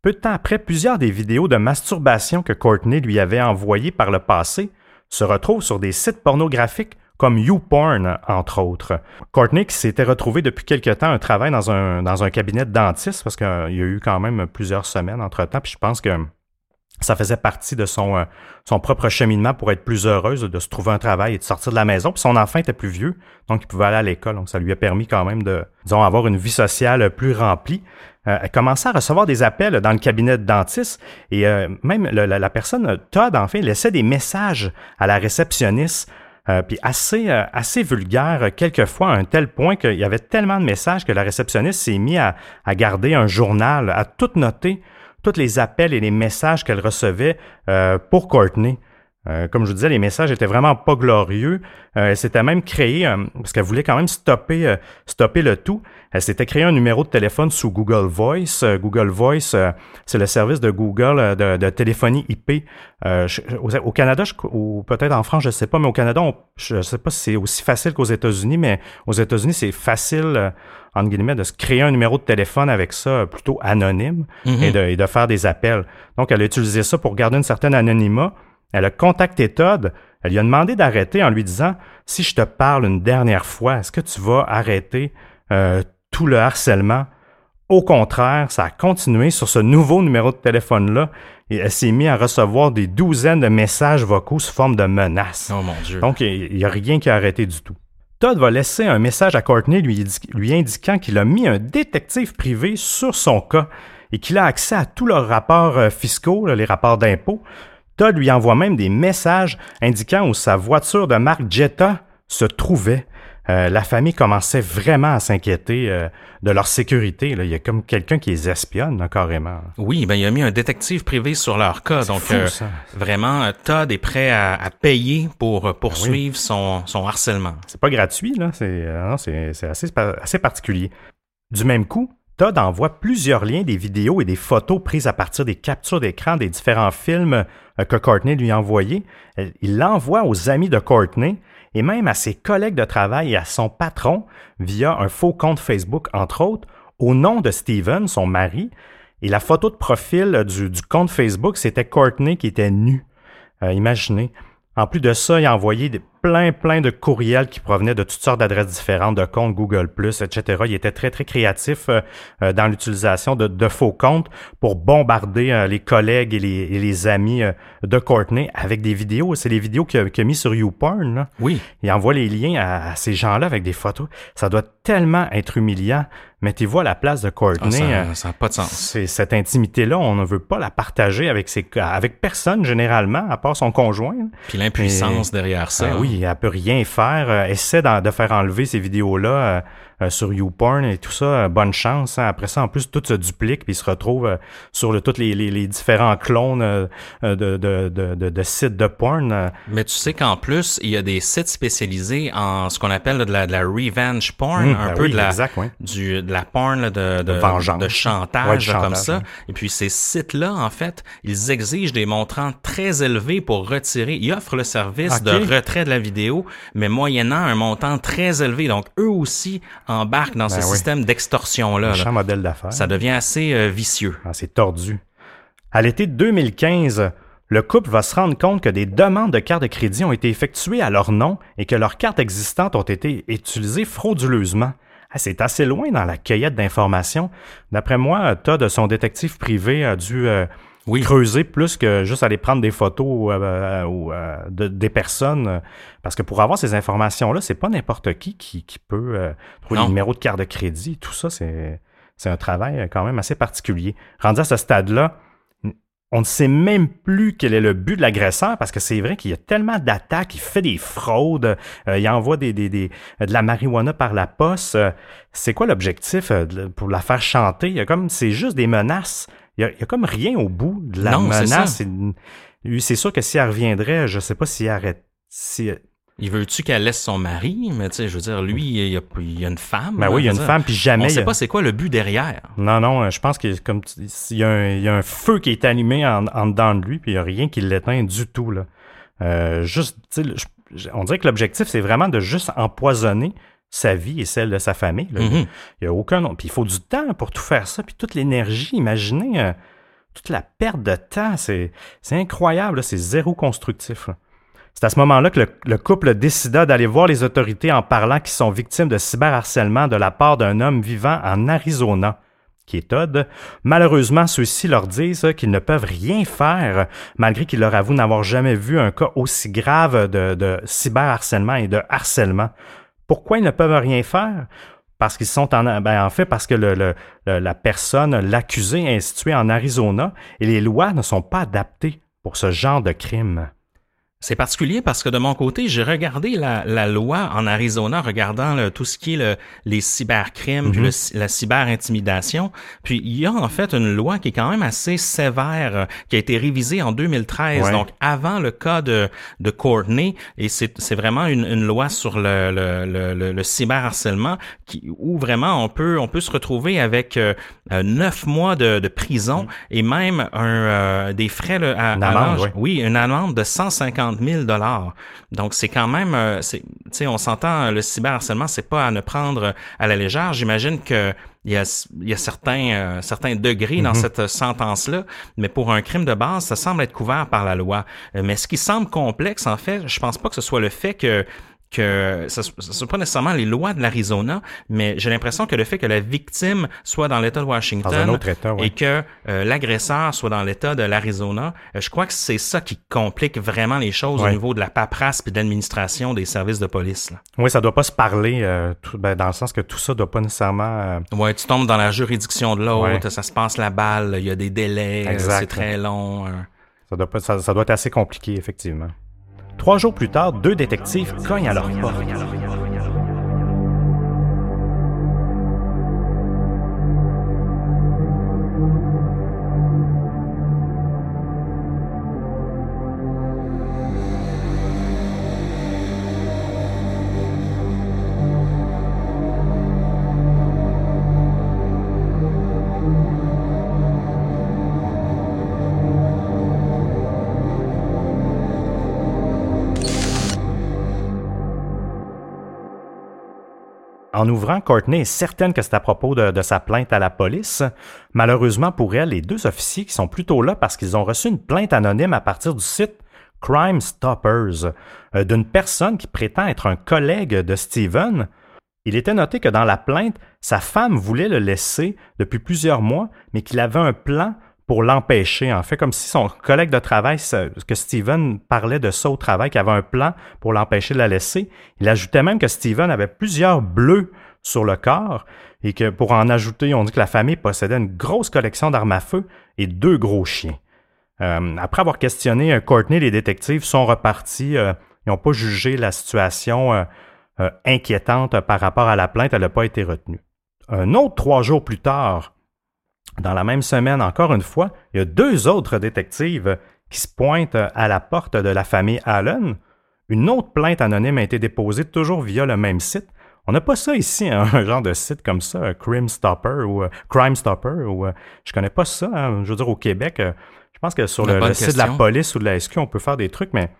Peu de temps après, plusieurs des vidéos de masturbation que Courtney lui avait envoyées par le passé se retrouvent sur des sites pornographiques comme YouPorn, entre autres. Courtney, s'était retrouvé depuis quelque temps un travail dans un, cabinet de dentiste, parce qu'il y a eu quand même plusieurs semaines entre-temps, puis je pense que ça faisait partie de son, euh, son propre cheminement pour être plus heureuse de se trouver un travail et de sortir de la maison. Puis son enfant était plus vieux, donc il pouvait aller à l'école. Donc ça lui a permis quand même de, disons, avoir une vie sociale plus remplie. Euh, elle commençait à recevoir des appels dans le cabinet de dentiste et euh, même la personne, Todd, enfin, laissait des messages à la réceptionniste euh, puis assez, euh, assez vulgaire, euh, quelquefois, à un tel point qu'il y avait tellement de messages que la réceptionniste s'est mis à, à garder un journal, à tout noter, tous les appels et les messages qu'elle recevait euh, pour Courtney. Euh, comme je vous disais, les messages étaient vraiment pas glorieux. Euh, elle s'était même créé, euh, parce qu'elle voulait quand même stopper, euh, stopper le tout, elle s'était créé un numéro de téléphone sous Google Voice. Euh, Google Voice, euh, c'est le service de Google de, de téléphonie IP. Euh, je- au, au Canada, je- ou peut-être en France, je sais pas, mais au Canada, on- je sais pas si c'est aussi facile qu'aux États-Unis, mais aux États-Unis, c'est facile, euh, entre guillemets, de se créer un numéro de téléphone avec ça plutôt anonyme et, de, et de faire des appels. Donc, elle a utilisé ça pour garder une certaine anonymat. Elle a contacté Todd. Elle lui a demandé d'arrêter en lui disant Si je te parle une dernière fois, est-ce que tu vas arrêter euh, tout le harcèlement Au contraire, ça a continué sur ce nouveau numéro de téléphone-là et elle s'est mise à recevoir des douzaines de messages vocaux sous forme de menaces. Oh mon Dieu. Donc, il n'y a rien qui a arrêté du tout. Todd va laisser un message à Courtney lui, lui indiquant qu'il a mis un détective privé sur son cas et qu'il a accès à tous leurs rapports euh, fiscaux, les rapports d'impôts. Todd lui envoie même des messages indiquant où sa voiture de marque Jetta se trouvait. Euh, la famille commençait vraiment à s'inquiéter euh, de leur sécurité. là. Il y a comme quelqu'un qui les espionne, là, carrément. Oui, ben il a mis un détective privé sur leur cas. Donc fou, euh, vraiment, Todd est prêt à, à payer pour euh, poursuivre son, son harcèlement. C'est pas gratuit, là. C'est assez particulier. Du même coup, Todd envoie plusieurs liens, des vidéos et des photos prises à partir des captures d'écran des différents films euh, que Courtney lui a envoyés. Euh, Il l'envoie aux amis de Courtney et même à ses collègues de travail et à son patron via un faux compte Facebook, entre autres, au nom de Steven, son mari. Et la photo de profil euh, du, compte Facebook, c'était Courtney qui était nu. Euh, imaginez. En plus de ça, il a envoyé plein, plein de courriels qui provenaient de toutes sortes d'adresses différentes, de comptes Google+, etc. Il était très, très créatif euh, euh, dans l'utilisation de, de, faux comptes pour bombarder euh, les collègues et les, et les amis de Courtney avec des vidéos. C'est les vidéos qu'il a, mis sur YouPorn. Là. Oui. Il envoie les liens à, à ces gens-là avec des photos. Ça doit tellement être humiliant. Mettez-vous à la place de Courtney. Ah, ça n'a pas de sens. Cette intimité-là, on ne veut pas la partager avec ses, avec personne généralement, à part son conjoint. Puis l'impuissance derrière ça. Ben oui, elle peut rien faire. essaie de, faire enlever ces vidéos-là euh, sur YouPorn et tout ça, euh, bonne chance. Hein. Après ça, en plus, tout se duplique puis se retrouve euh, sur le, tous les, les, différents clones de, de, de, de, sites de porn. Mais tu sais qu'en plus, il y a des sites spécialisés en ce qu'on appelle de la, de la revenge porn, mmh, un ben peu de, la, du, de la porn de, de, Vengeance. de chantage, comme ça. Et puis ces sites-là, en fait, ils exigent des montrants très élevés pour retirer. Ils offrent le service de retrait de la vidéo, mais moyennant un montant très élevé. Donc eux aussi embarque dans ce ben système d'extorsion-là. Un modèle d'affaires. Ça devient assez euh, vicieux. Ah, c'est tordu. À l'été 2015, le couple va se rendre compte que des demandes de cartes de crédit ont été effectuées à leur nom et que leurs cartes existantes ont été utilisées frauduleusement. Ah, c'est assez loin dans la cueillette d'informations. D'après moi, Todd, son détective privé, a dû euh, oui. creuser plus que juste aller prendre des photos euh, euh, euh de, des personnes. Parce que pour avoir ces informations-là, c'est pas n'importe qui, qui qui, peut euh, trouver le numéro de carte de crédit. Tout ça, c'est, c'est un travail quand même assez particulier. Rendu à ce stade-là, on ne sait même plus quel est le but de l'agresseur parce que c'est vrai qu'il y a tellement d'attaques, il fait des fraudes, il envoie des, des, des, de la marijuana par la poste. c'est quoi l'objectif pour la faire chanter? Il y a comme, c'est juste des menaces. Il y, a, comme rien au bout de la menace. C'est sûr que si elle reviendrait, je sais pas s'il arrête. Si, il veut-tu qu'elle laisse son mari? Mais tu sais, je veux dire, lui, il y a, il y a une femme. Ben oui, il y a une femme, puis jamais. On sait pas c'est quoi le but derrière. Non, non, je pense qu'il comme il y, a un, il y a un feu qui est allumé en, en dedans de lui, puis il y a rien qui l'éteint du tout là. Euh, juste, on dirait que l'objectif c'est vraiment de juste empoisonner sa vie et celle de sa famille. Il y a aucun Puis il faut du temps pour tout faire ça, puis toute l'énergie. Imaginez euh, toute la perte de temps. C'est incroyable. C'est zéro constructif. C'est à ce moment-là que le, couple décida d'aller voir les autorités en parlant qu'ils sont victimes de cyberharcèlement de la part d'un homme vivant en Arizona qui est Todd. Malheureusement, ceux-ci leur disent qu'ils ne peuvent rien faire, malgré qu'ils leur avouent n'avoir jamais vu un cas aussi grave de, de cyberharcèlement et de harcèlement. Pourquoi ils ne peuvent rien faire? Parce qu'ils sont en, ben en fait, parce que la personne, l'accusé est situé en Arizona et les lois ne sont pas adaptées pour ce genre de crime. C'est particulier parce que de mon côté, j'ai regardé la, la, loi en Arizona, regardant tout ce qui est le, les cybercrimes, puis mm-hmm. la cyberintimidation. Puis il y a en fait une loi qui est quand même assez sévère, euh, qui a été révisée en 2013, donc avant le cas de, de Courtney. Et c'est vraiment une, une, loi sur le, le, le, le cyberharcèlement qui, où vraiment on peut, on peut se retrouver avec euh, euh, neuf mois de, de prison mm. et même un, des frais à, une amende, oui. oui, une amende de 150 000 dollars. Donc c'est quand même, euh, tu sais, on s'entend, le cyberharcèlement, c'est pas à ne prendre à la légère. J'imagine que il y a, il y a certains, euh, certains degrés dans mhm. cette sentence-là, mais pour un crime de base, ça semble être couvert par la loi. Euh, mais ce qui semble complexe, en fait, je pense pas que ce soit le fait que que ce ne sont pas nécessairement les lois de l'Arizona, mais j'ai l'impression que le fait que la victime soit dans l'État de Washington et que euh, l'agresseur soit dans l'État de l'Arizona, euh, je crois que c'est ça qui complique vraiment les choses au niveau de la paperasse et de l'administration des services de police. Là. Oui, ça doit pas se parler euh, ben, dans le sens que tout ça doit pas nécessairement... Ouais, tu tombes dans la juridiction de l'autre, ça se passe la balle, il y a des délais, c'est très long. Ça doit, pas, ça doit être assez compliqué, effectivement. Trois jours plus tard, deux détectives cognent à leur porte. En ouvrant, Courtney est certaine que c'est à propos de, sa plainte à la police. Malheureusement pour elle, les deux officiers qui sont plutôt là parce qu'ils ont reçu une plainte anonyme à partir du site Crime Stoppers euh, d'une personne qui prétend être un collègue de Steven. Il était noté que dans la plainte, sa femme voulait le laisser depuis plusieurs mois, mais qu'il avait un plan pour l'empêcher. En fait, comme si son collègue de travail, que Steven parlait de ça au travail, qu'il avait un plan pour l'empêcher de la laisser. Il ajoutait même que Steven avait plusieurs bleus sur le corps et que pour en ajouter, on dit que la famille possédait une grosse collection d'armes à feu et deux gros chiens. Euh, après avoir questionné euh, Courtney, les détectives sont repartis. Euh, ils n'ont pas jugé la situation inquiétante par rapport à la plainte. Elle n'a pas été retenue. Un autre trois jours plus tard, dans la même semaine, encore une fois, il y a deux autres détectives qui se pointent à la porte de la famille Allen. Une autre plainte anonyme a été déposée toujours via le même site. On n'a pas ça ici, hein, un genre de site comme ça, Crime Stopper ou Crime Stopper ou je connais pas ça. Hein, je veux dire au Québec, je pense que sur le, site de la police ou de la SQ, on peut faire des trucs, mais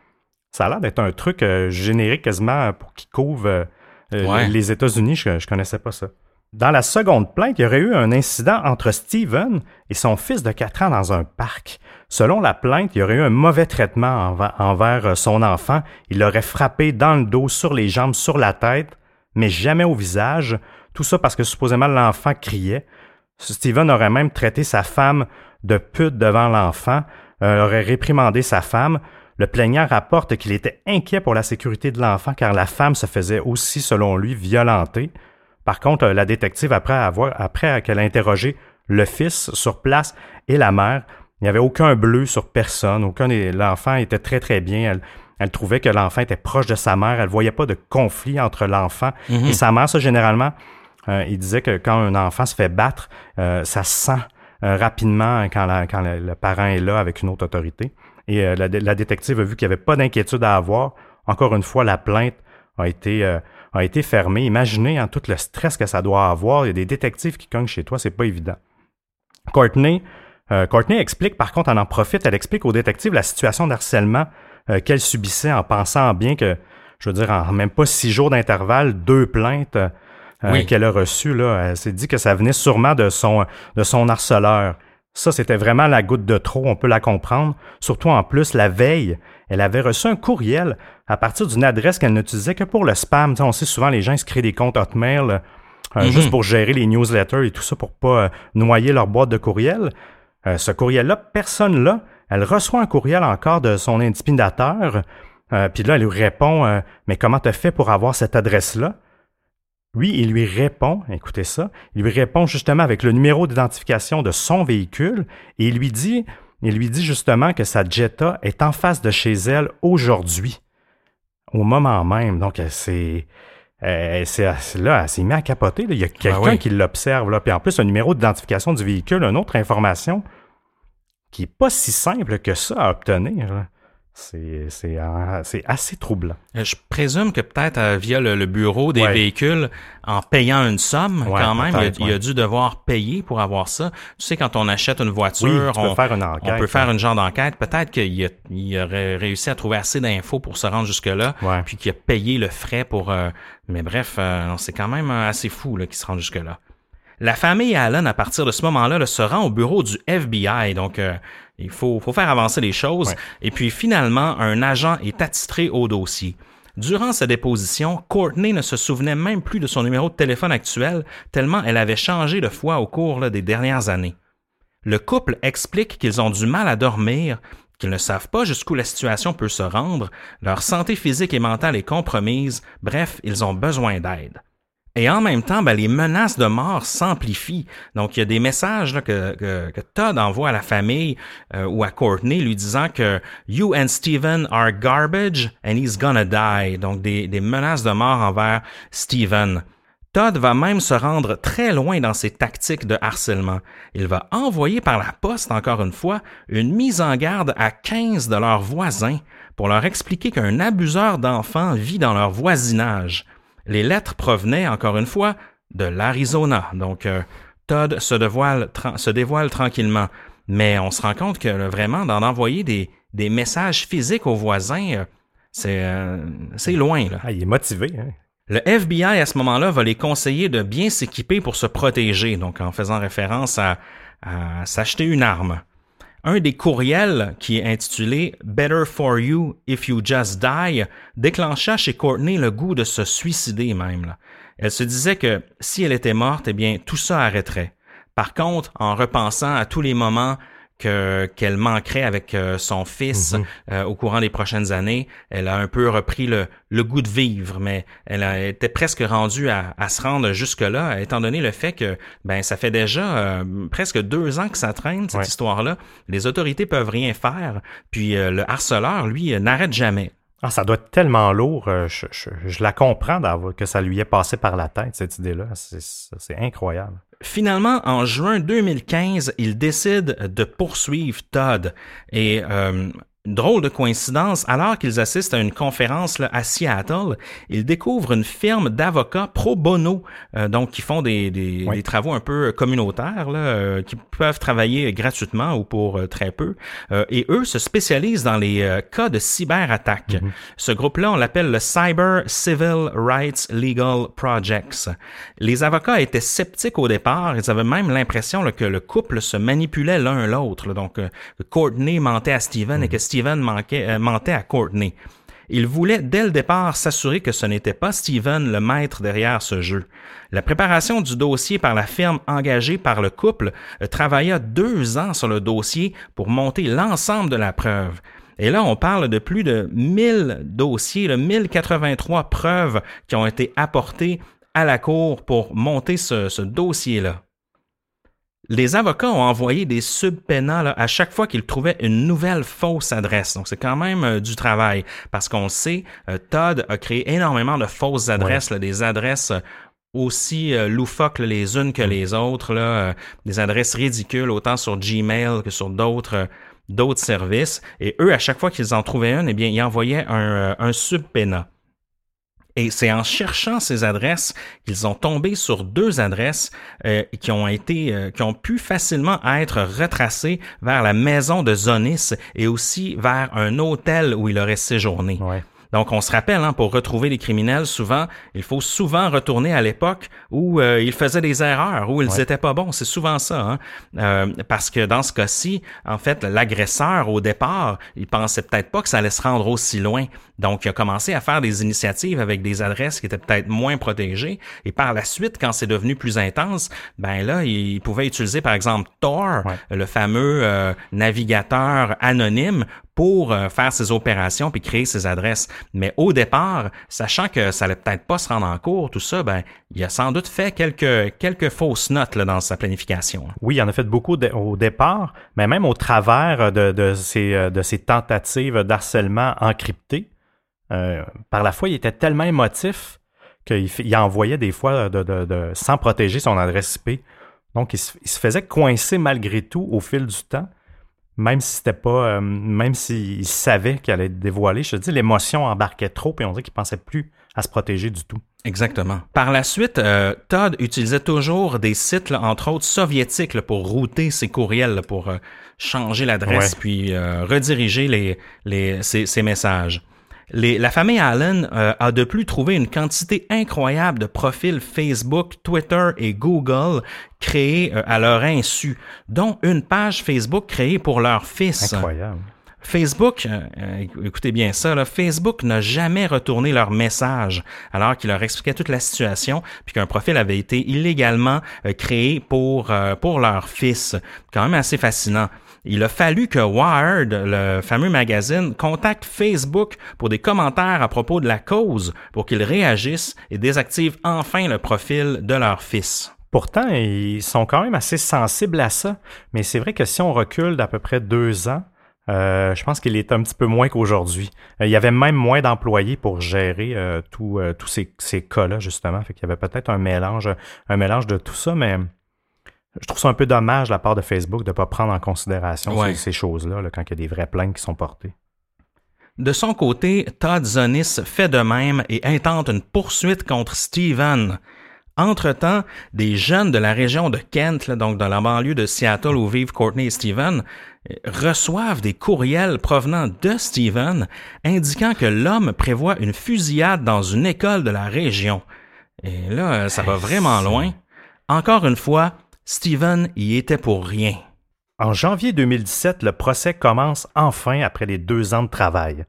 ça a l'air d'être un truc euh, générique quasiment pour qui couvre euh, euh, les États-Unis. Je, ne connaissais pas ça. Dans la seconde plainte, il y aurait eu un incident entre Steven et son fils de 4 ans dans un parc. Selon la plainte, il y aurait eu un mauvais traitement envers son enfant. Il l'aurait frappé dans le dos, sur les jambes, sur la tête, mais jamais au visage. Tout ça parce que supposément l'enfant criait. Steven aurait même traité sa femme de pute devant l'enfant, euh, aurait réprimandé sa femme. Le plaignant rapporte qu'il était inquiet pour la sécurité de l'enfant car la femme se faisait aussi, selon lui, violenter. Par contre, la détective, après, avoir, après qu'elle a interrogé le fils sur place et la mère, il n'y avait aucun bleu sur personne. Aucun l'enfant était très très bien. Elle, trouvait que l'enfant était proche de sa mère. Elle voyait pas de conflit entre l'enfant mhm. et sa mère. Ça, généralement, euh, il disait que quand un enfant se fait battre, euh, ça sent euh, rapidement quand, le parent est là avec une autre autorité. Et euh, la, détective a vu qu'il n'y avait pas d'inquiétude à avoir. Encore une fois, la plainte a été, euh, a été fermée. Imaginez en hein, tout le stress que ça doit avoir. Il y a des détectives qui cognent chez toi, c'est pas évident. Courtney, Courtney explique, par contre, elle en profite, elle explique aux détectives la situation d'harcèlement qu'elle subissait en pensant bien que, je veux dire, en même pas six jours d'intervalle, deux plaintes euh, qu'elle a reçu, là, elle s'est dit que ça venait sûrement de son, de son harceleur. Ça, c'était vraiment la goutte de trop, on peut la comprendre. Surtout en plus, la veille, elle avait reçu un courriel à partir d'une adresse qu'elle n'utilisait que pour le spam. on sait souvent les gens se créent des comptes Hotmail euh, mm-hmm. juste pour gérer les newsletters et tout ça pour pas euh, noyer leur boîte de courriel. ce courriel-là, personne là, elle reçoit un courriel encore de son intimidateur. Puis là, elle lui répond Mais comment t'as fait pour avoir cette adresse-là lui, il lui répond, écoutez ça, il lui répond justement avec le numéro d'identification de son véhicule et il lui dit, il lui dit justement que sa Jetta est en face de chez elle aujourd'hui, au moment même. Donc, c'est, euh, c'est là, elle s'est mise à capoter. Il y a ah quelqu'un qui l'observe. Là. Puis en plus, un numéro d'identification du véhicule, une autre information qui n'est pas si simple que ça à obtenir. Euh, c'est assez troublant. Euh, je présume que peut-être euh, via le, bureau des véhicules, en payant une somme, quand même, il a, dû devoir payer pour avoir ça. Tu sais, quand on achète une voiture, on, peut faire une enquête, on peut faire une genre d'enquête. Peut-être qu'il aurait réussi à trouver assez d'infos pour se rendre jusque-là, puis qu'il a payé le frais pour... mais bref, c'est quand même assez fou qu'il se rende jusque-là. La famille Allen, à partir de ce moment-là, se rend au bureau du FBI. Donc, il faut, faire avancer les choses. Et puis finalement, un agent est attitré au dossier. Durant sa déposition, Courtney ne se souvenait même plus de son numéro de téléphone actuel, tellement elle avait changé de foi au cours des dernières années. Le couple explique qu'ils ont du mal à dormir, qu'ils ne savent pas jusqu'où la situation peut se rendre, leur santé physique et mentale est compromise, bref, ils ont besoin d'aide. Et en même temps, ben, les menaces de mort s'amplifient. Donc, il y a des messages que, que, Todd envoie à la famille euh, ou à Courtney lui disant que You and Steven are garbage and he's gonna die. Donc, des, des menaces de mort envers Steven. Todd va même se rendre très loin dans ses tactiques de harcèlement. Il va envoyer par la poste, encore une fois, une mise en garde à 15 de leurs voisins pour leur expliquer qu'un abuseur d'enfants vit dans leur voisinage. Les lettres provenaient, encore une fois, de l'Arizona. Donc, euh, Todd se dévoile, se dévoile tranquillement. Mais on se rend compte que vraiment, d'en envoyer des, des messages physiques aux voisins, euh, euh, c'est loin. Là. Ah, il est motivé. Hein? Le FBI, à ce moment-là, va les conseiller de bien s'équiper pour se protéger, donc en faisant référence à, à s'acheter une arme. Un des courriels, qui est intitulé Better for You if you just die, déclencha chez Courtney le goût de se suicider même. Elle se disait que si elle était morte, eh bien, tout ça arrêterait. Par contre, en repensant à tous les moments que qu'elle manquerait avec euh, son fils Mhm. euh, au courant des prochaines années, elle a un peu repris le, le goût de vivre, mais elle a, était presque rendue à, à se rendre jusque-là, étant donné le fait que ben ça fait déjà euh, presque deux ans que ça traîne cette Ouais. histoire-là. Les autorités peuvent rien faire, puis euh, le harceleur, lui, n'arrête jamais. Ah, ça doit être tellement lourd. Je, je- je la comprends d'avoir que ça lui est passé par la tête, cette idée-là. C'est incroyable. Finalement, en juin 2015, il décide de poursuivre Todd. Et euh, drôle de coïncidence, alors qu'ils assistent à une conférence là, à Seattle, ils découvrent une firme d'avocats pro bono, euh, donc qui font des, des, Oui. des travaux un peu communautaires, là, euh, qui peuvent travailler gratuitement ou pour euh, très peu. Euh, et eux se spécialisent dans les euh, cas de cyberattaques. Ce groupe-là, on l'appelle le Cyber Civil Rights Legal Projects. Les avocats étaient sceptiques au départ. Ils avaient même l'impression que le couple se manipulait l'un l'autre. Donc, euh, Courtney mentait à Steven et que Steven euh, mentait à Courtney. Ils voulaient dès le départ s'assurer que ce n'était pas Steven le maître derrière ce jeu. La préparation du dossier par la firme engagée par le couple euh, travailla deux ans sur le dossier pour monter l'ensemble de la preuve. Et là, on parle de plus de 1000 dossiers, de 1083 preuves qui ont été apportées à la cour pour monter ce dossier-là. Les avocats ont envoyé des subpénats là, à chaque fois qu'ils trouvaient une nouvelle fausse adresse. Donc, c'est quand même euh, du travail parce qu'on sait, euh, Todd a créé énormément de fausses adresses, là, des adresses euh, aussi euh, loufoques là, les unes que les autres, là, des adresses ridicules autant sur Gmail que sur d'autres d'autres services. Et eux, à chaque fois qu'ils en trouvaient une, eh bien, ils envoyaient un, un subpénat. Et c'est en cherchant ces adresses qu'ils ont tombé sur deux adresses euh, qui ont été, euh, qui ont pu facilement être retracées vers la maison de Zonis et aussi vers un hôtel où il aurait séjourné. Donc, on se rappelle, hein, pour retrouver les criminels, souvent, il faut souvent retourner à l'époque où euh, ils faisaient des erreurs, où ils Ouais. étaient pas bons. C'est souvent ça, hein. Euh, parce que dans ce cas-ci, en fait, l'agresseur au départ, il pensait peut-être pas que ça allait se rendre aussi loin. Donc, il a commencé à faire des initiatives avec des adresses qui étaient peut-être moins protégées. Et par la suite, quand c'est devenu plus intense, ben là, il pouvait utiliser par exemple Tor, Ouais. le fameux euh, navigateur anonyme pour euh, faire ses opérations puis créer ses adresses. Mais au départ, sachant que ça allait peut-être pas se rendre en cours, tout ça, ben il a sans doute fait quelques quelques fausses notes dans sa planification. Oui, il en a fait beaucoup au départ, mais même au travers de, de, ces, euh, de tentatives d'harcèlement encryptées. Euh, par la fois, il était tellement émotif qu'il envoyait des fois de, de- sans protéger son adresse IP. Donc, il se faisait coincer malgré tout au fil du temps, même si c'était pas, euh, même s'il savait qu'il allait être dévoilé. Je te dis, l'émotion embarquait trop et on dirait qu'il pensait plus à se protéger du tout. Exactement. Par la suite, euh, Todd utilisait toujours des sites, là, entre autres soviétiques, là, pour router ses courriels, là, pour euh, changer l'adresse Ouais. puis rediriger les, les, ses, ses messages. Les- la famille Allen euh, a de plus trouvé une quantité incroyable de profils Facebook, Twitter et Google créés euh, à leur insu, dont une page Facebook créée pour leur fils. Incroyable. Facebook, euh, écoutez bien ça, là, Facebook n'a jamais retourné leur message alors qu'il leur expliquait toute la situation, puis qu'un profil avait été illégalement euh, créé pour, euh, pour leur fils. Quand même assez fascinant. Il a fallu que Wired, le fameux magazine, contacte Facebook pour des commentaires à propos de la cause pour qu'ils réagissent et désactivent enfin le profil de leur fils. Pourtant, ils sont quand même assez sensibles à ça. Mais c'est vrai que si on recule d'à peu près deux ans, euh, je pense qu'il est un petit peu moins qu'aujourd'hui. Euh, il y avait même moins d'employés pour gérer euh, euh, tous ces, ces cas-là, justement. Fait qu'il y avait peut-être un mélange, un mélange de tout ça, mais je trouve ça un peu dommage de la part de Facebook de ne pas prendre en considération Ouais. ces, ces choses-là là, quand il y a des vraies plaintes qui sont portées. De son côté, Todd Zonis fait de même et intente une poursuite contre Steven. Entre-temps, des jeunes de la région de Kent, là, donc dans la banlieue de Seattle où vivent Courtney et Steven, euh, reçoivent des courriels provenant de Steven indiquant que l'homme prévoit une fusillade dans une école de la région. Et là, ça va vraiment loin. Encore une fois, Steven y était pour rien. En janvier 2017, le procès commence enfin après les deux ans de travail.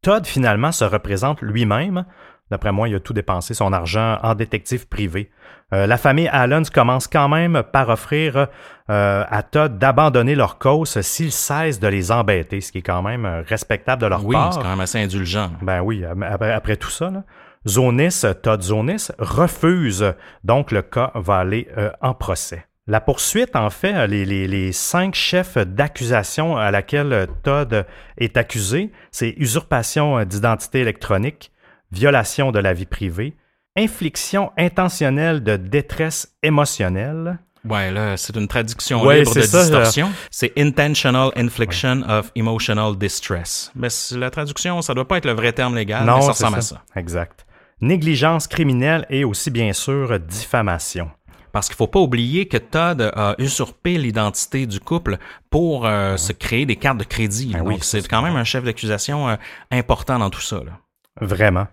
Todd finalement se représente lui-même. D'après moi, il a tout dépensé son argent en détective privé. Euh, la famille Allens commence quand même par offrir euh, à Todd d'abandonner leur cause s'il cesse de les embêter, ce qui est quand même euh, respectable de leur Oui, part. c'est quand même assez indulgent. Ben oui, après, après tout ça, là, Zonis, Todd Zonis, refuse, donc le cas va aller euh, en procès. La poursuite, en fait, les, les, les cinq chefs d'accusation à laquelle Todd est accusé, c'est usurpation d'identité électronique, violation de la vie privée, infliction intentionnelle de détresse émotionnelle, Ouais, là, c'est une traduction Ouais, libre de ça, distorsion. C'est intentional infliction of emotional distress. Mais la traduction, ça doit pas être le vrai terme légal, mais ça ressemble à ça. Exact. Négligence criminelle et aussi, bien sûr, diffamation. Parce qu'il faut pas oublier que Todd a usurpé l'identité du couple pour euh, se créer des cartes de crédit. Ben oui, c'est quand même un chef d'accusation euh, important dans tout ça. là. Vraiment.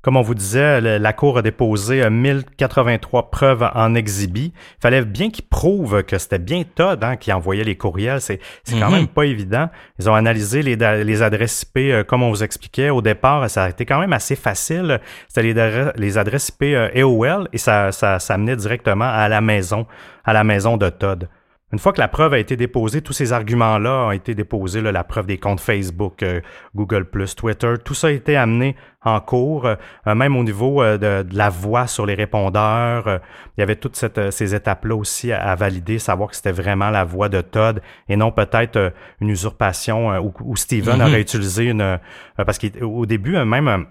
Comme on vous disait, le- la Cour a déposé euh, 1083 preuves en exhibit. Il fallait bien qu'ils prouvent que c'était bien Todd hein, qui envoyait les courriels. C'est quand Mhm. même pas évident. Ils ont analysé les, adresses IP, euh, comme on vous expliquait au départ. Ça a été quand même assez facile. C'était les, les adresses IP euh, AOL et ça, ça, ça menait directement à la maison, à la maison de Todd. Une fois que la preuve a été déposée, tous ces arguments-là ont été déposés, là, la preuve des comptes Facebook, euh, Google+, Twitter, tout ça a été amené en cours, euh, même au niveau euh, de, de la voix sur les répondeurs. il y avait toutes cette, ces étapes-là aussi à, à valider, savoir que c'était vraiment la voix de Todd et non peut-être une usurpation où, où Steven Mhm. aurait utilisé une... parce qu'au début, même...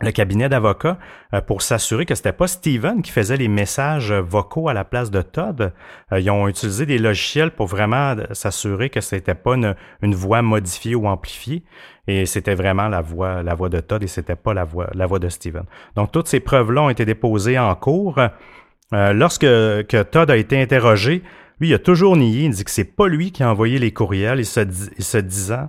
le cabinet d'avocats euh, pour s'assurer que c'était pas Steven qui faisait les messages euh, vocaux à la place de Todd. Euh, ils ont utilisé des logiciels pour vraiment s'assurer que c'était pas une, voix modifiée ou amplifiée et c'était vraiment la voix la voix de Todd et c'était pas la voix la voix de Steven. Donc toutes ces preuves-là ont été déposées en cours. Lorsque que Todd a été interrogé, lui il a toujours nié, il dit que c'est pas lui qui a envoyé les courriels, il se, il se disant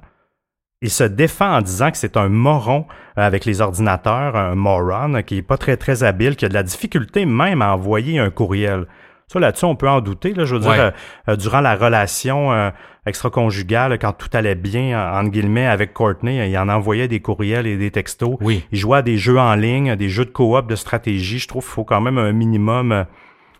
il se défend en disant que c'est un moron euh, avec les ordinateurs, un moron qui est pas très très habile, qui a de la difficulté même à envoyer un courriel. Ça là-dessus on peut en douter. Là, je veux Ouais. dire, euh, euh, durant la relation euh, extra-conjugale, quand tout allait bien en- entre guillemets avec Courtney, il en envoyait des courriels et des textos. Oui. Il jouait à des jeux en ligne, des jeux de coop, de stratégie. Je trouve qu'il faut quand même un minimum euh,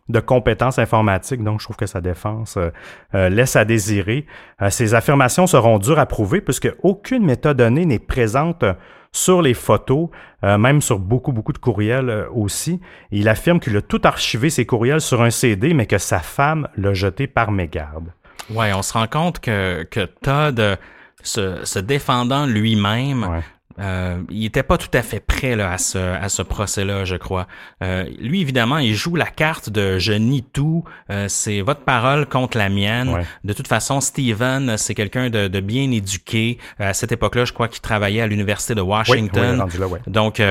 de compétences informatiques. Donc, je trouve que sa défense euh, euh, laisse à désirer. Euh, ces affirmations seront dures à prouver puisque aucune métadonnée n'est présente euh, sur les photos, euh, même sur beaucoup, beaucoup de courriels euh, aussi. Il affirme qu'il a tout archivé ses courriels sur un CD, mais que sa femme l'a jeté par mégarde. Ouais, on se rend compte que, que Todd, euh, se, se défendant lui-même, Ouais. Euh, il était pas tout à fait prêt là, à ce, à ce procès-là, je crois. Euh, lui, évidemment, il joue la carte de je nie tout, euh, c'est votre parole contre la mienne. Ouais. De toute façon, Steven, c'est quelqu'un de, de bien éduqué. Euh, à cette époque-là, je crois qu'il travaillait à l'université de Washington. oui, là, ouais. Donc,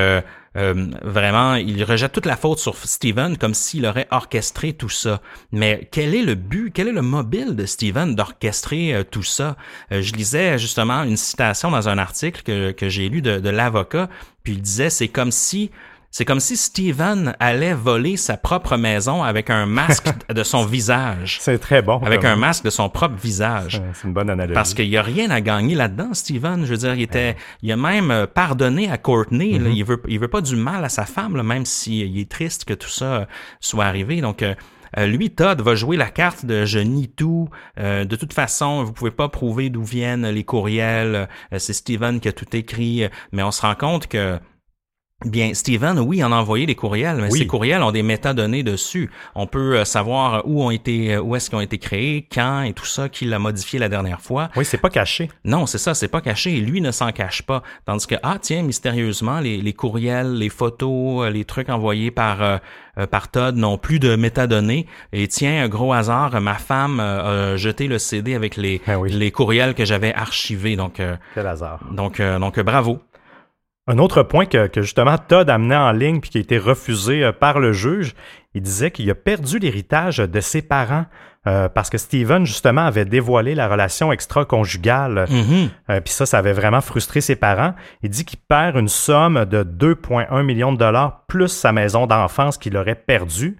euh, vraiment, il rejette toute la faute sur Steven comme s'il aurait orchestré tout ça. Mais quel est le but, quel est le mobile de Steven d'orchestrer euh, tout ça? Euh, je lisais justement une citation dans un article que, j'ai lu de l'avocat, puis il disait, c'est comme si... C'est comme si Steven allait voler sa propre maison avec un masque de son visage. C'est très bon. Avec un masque de son propre visage. Euh, C'est une bonne analogie. Parce qu'il y a rien à gagner là-dedans, Steven. Je veux dire, il était, il a même euh, pardonné à Courtney. Mm-hmm. là. Il veut, il veut pas du mal à sa femme, là, même s'il est triste que tout ça euh, soit arrivé. Donc, euh, euh, lui, Todd, va jouer la carte de je nie tout. Euh, de toute façon, vous pouvez pas prouver d'où viennent les courriels. Euh, c'est Steven qui a tout écrit. Mais on se rend compte que Bien, Steven, oui, en a envoyé des courriels, mais Oui. ces courriels ont des métadonnées dessus. On peut euh, savoir où ont été, euh, où est-ce qu'ils ont été créés, quand et tout ça, qui l'a modifié la dernière fois. Oui, c'est pas caché. Non, c'est ça, c'est pas caché et lui ne s'en cache pas. Tandis que, ah tiens, mystérieusement, les, les courriels, les photos, euh, les trucs envoyés par, euh, euh, par Todd n'ont plus de métadonnées. Et tiens, un gros hasard, euh, ma femme euh, a jeté le CD avec les, oui. les courriels que j'avais archivés. Donc, euh, Quel hasard. donc, euh, donc euh, bravo. Un autre point que, que justement Todd amenait en ligne puis qui a été refusé euh, par le juge, il disait qu'il a perdu l'héritage de ses parents euh, parce que Steven justement avait dévoilé la relation extra-conjugale. Mhm. Euh, puis ça, ça avait vraiment frustré ses parents. Il dit qu'il perd une somme de 2,1 millions de dollars plus sa maison d'enfance qu'il aurait perdue.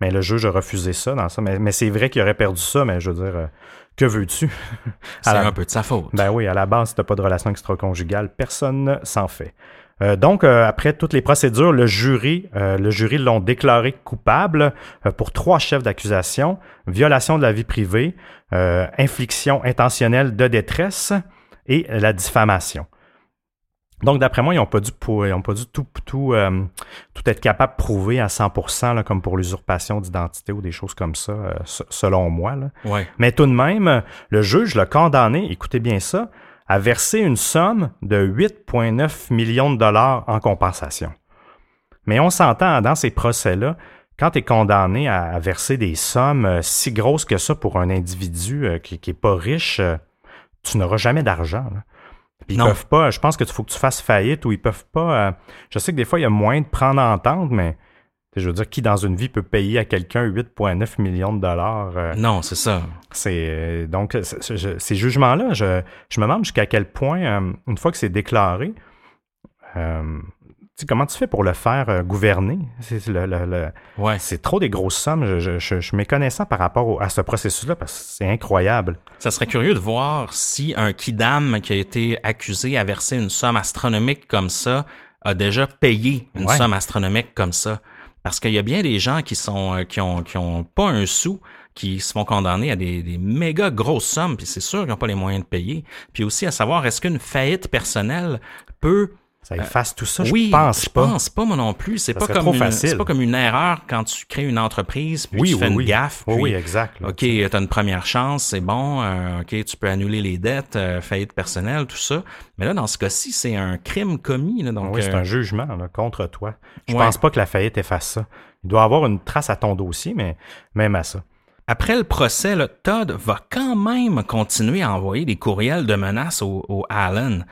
Mais le juge a refusé ça dans ça. Mais, mais c'est vrai qu'il aurait perdu ça, mais je veux dire, Que veux-tu? C'est un peu de sa faute. Ben oui, à la base, si t'as pas de relation extra-conjugale, personne s'en fait. Euh, donc, euh, après toutes les procédures, le jury, euh, le jury l'ont déclaré coupable pour trois chefs d'accusation violation de la vie privée, euh, infliction intentionnelle de détresse et la diffamation. Donc, d'après moi, ils n'ont pas dû, pou- ils ont pas dû tout, tout, euh, tout être capables de prouver à 100%, là, comme pour l'usurpation d'identité ou des choses comme ça, euh, se- selon moi. Là. Ouais. Mais tout de même, le juge l'a condamné, écoutez bien ça, à verser une somme de 8,9 millions de dollars en compensation. Mais on s'entend dans ces procès-là, quand tu es condamné à, verser des sommes euh, si grosses que ça pour un individu qui, qui est pas riche, tu n'auras jamais d'argent. là. Puis Ils Non. peuvent pas, je pense que tu faut que tu fasses faillite ou ils peuvent pas. euh, je sais que des fois, il y a moyen de prendre entente, mais je veux dire, qui dans une vie peut payer à quelqu'un 8,9 millions de dollars? euh, Non, c'est ça. c'est euh, donc je- ces jugements-là, je, je me demande jusqu'à quel point, une fois que c'est déclaré, euh, comment tu fais pour le faire euh, gouverner? C'est le- le- le- Ouais. c'est trop des grosses sommes. Je, je, je, je suis méconnaissant par rapport au- à ce processus-là parce que c'est incroyable. Ça serait curieux de voir si un kidam qui a été accusé à verser une somme astronomique comme ça a déjà payé une Ouais. somme astronomique comme ça. Parce qu'il y a bien des gens qui sont euh, qui ont qui ont pas un sou qui se font condamner à des, des méga grosses sommes, puis c'est sûr qu'ils n'ont pas les moyens de payer. Puis aussi à savoir, est-ce qu'une faillite personnelle peut Ça efface tout ça, Euh, oui, je pense je pas. pense pas moi non plus. C'est pas comme une, c'est pas comme une erreur quand tu crées une entreprise puis oui, tu oui, fais une gaffe. Oui, puis, oui, exact. là. OK, tu as une première chance, c'est bon. euh, OK, tu peux annuler les dettes, euh, faillite personnelle, tout ça. Mais là, dans ce cas-ci, c'est un crime commis. Là, donc, oui, c'est euh, un jugement là, contre toi. Je Ouais. pense pas que la faillite efface ça. Il doit avoir une trace à ton dossier, mais même à ça. Après le procès, là, Todd va quand même continuer à envoyer des courriels de menaces au, au Allen.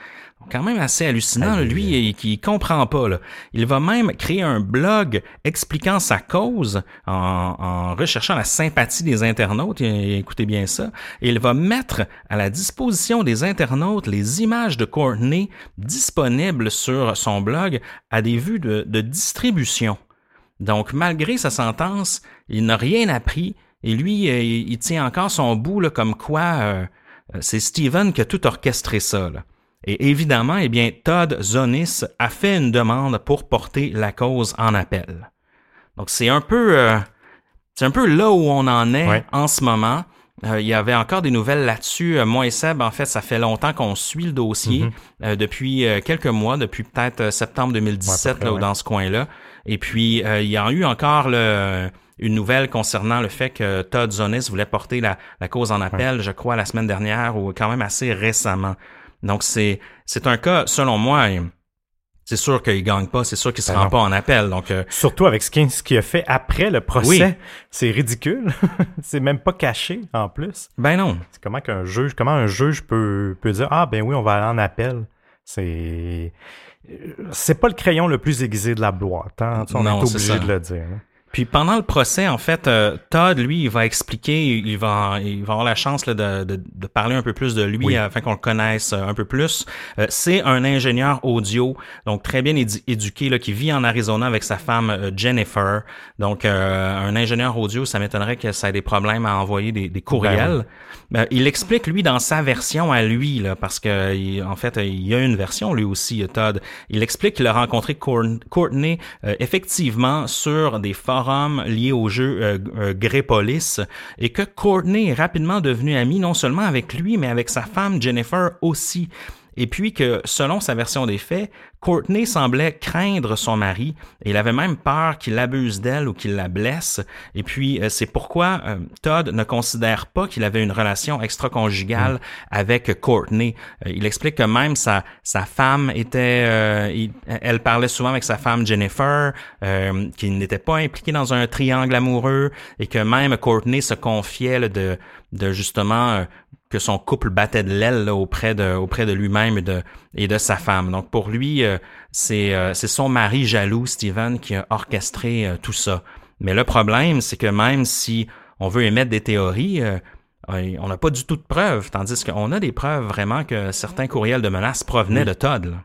Quand même assez hallucinant, là, lui, il, qui comprend pas. Là. Il va même créer un blog expliquant sa cause en, en recherchant la sympathie des internautes. Et- écoutez bien ça. Et il va mettre à la disposition des internautes les images de Courtney disponibles sur son blog à des vues de, de distribution. Donc, malgré sa sentence, il n'a rien appris et lui, euh, il, il tient encore son bout là, comme quoi euh, euh, c'est Steven qui a tout orchestré ça. là. Et évidemment, eh bien, Todd Zonis a fait une demande pour porter la cause en appel. Donc, c'est un peu, euh, c'est un peu là où on en est Ouais. en ce moment. Euh, il y avait encore des nouvelles là-dessus. Euh, moi et Seb, en fait, ça fait longtemps qu'on suit le dossier, euh, depuis euh, quelques mois, depuis peut-être septembre 2017, Ouais, à peu près, là, ouais. dans ce coin-là. Et puis, euh, il y a eu encore le, une nouvelle concernant le fait que Todd Zonis voulait porter la, la cause en appel, je crois, la semaine dernière ou quand même assez récemment. Donc, c'est, c'est un cas, selon moi, euh, c'est sûr qu'il gagne pas, c'est sûr qu'il se Ben rend non. pas en appel. Donc, euh, Surtout avec ce qu'il a fait après le procès. Oui. C'est ridicule. c'est même pas caché en plus. ben non. C'est comment qu'un juge, comment un juge peut, peut dire Ah ben oui, on va aller en appel. C'est. C'est pas le crayon le plus aiguisé de la boîte. Hein? On Non, est obligé de le dire. hein. Puis pendant le procès, en fait, euh, Todd, lui, il va expliquer, il va, il va avoir la chance là, de, de, de parler un peu plus de lui Oui. afin qu'on le connaisse euh, un peu plus. Euh, c'est un ingénieur audio, donc très bien édu- éduqué, là, qui vit en Arizona avec sa femme euh, Jennifer. Donc, euh, un ingénieur audio, ça m'étonnerait que ça ait des problèmes à envoyer des, des courriels. Euh, il explique, lui, dans sa version à lui, parce que en fait, il y a une version, lui aussi, euh, Todd. Il explique qu'il a rencontré Cour- Courtney euh, effectivement sur des forums liés au jeu euh, euh, et que Courtney est rapidement devenue amie non seulement avec lui, mais avec sa femme Jennifer aussi. Et puis que, selon sa version des faits, Courtney semblait craindre son mari et il avait même peur qu'il abuse d'elle ou qu'il la blesse. Et puis, euh, c'est pourquoi euh, Todd ne considère pas qu'il avait une relation extra-conjugale avec Courtney. Euh, il explique que même sa, sa femme était... euh, il- elle parlait souvent avec sa femme Jennifer, euh, qu'il n'était pas impliqué dans un triangle amoureux et que même Courtney se confiait là, de, de justement... que son couple battait de l'aile auprès de auprès de lui-même et de et de sa femme. Donc pour lui, euh, c'est euh, c'est son mari jaloux, Steven, qui a orchestré euh, tout ça. Mais le problème, c'est que même si on veut émettre des théories, on n'a pas du tout de preuves, tandis qu'on a des preuves vraiment que certains courriels de menaces provenaient de Todd. là.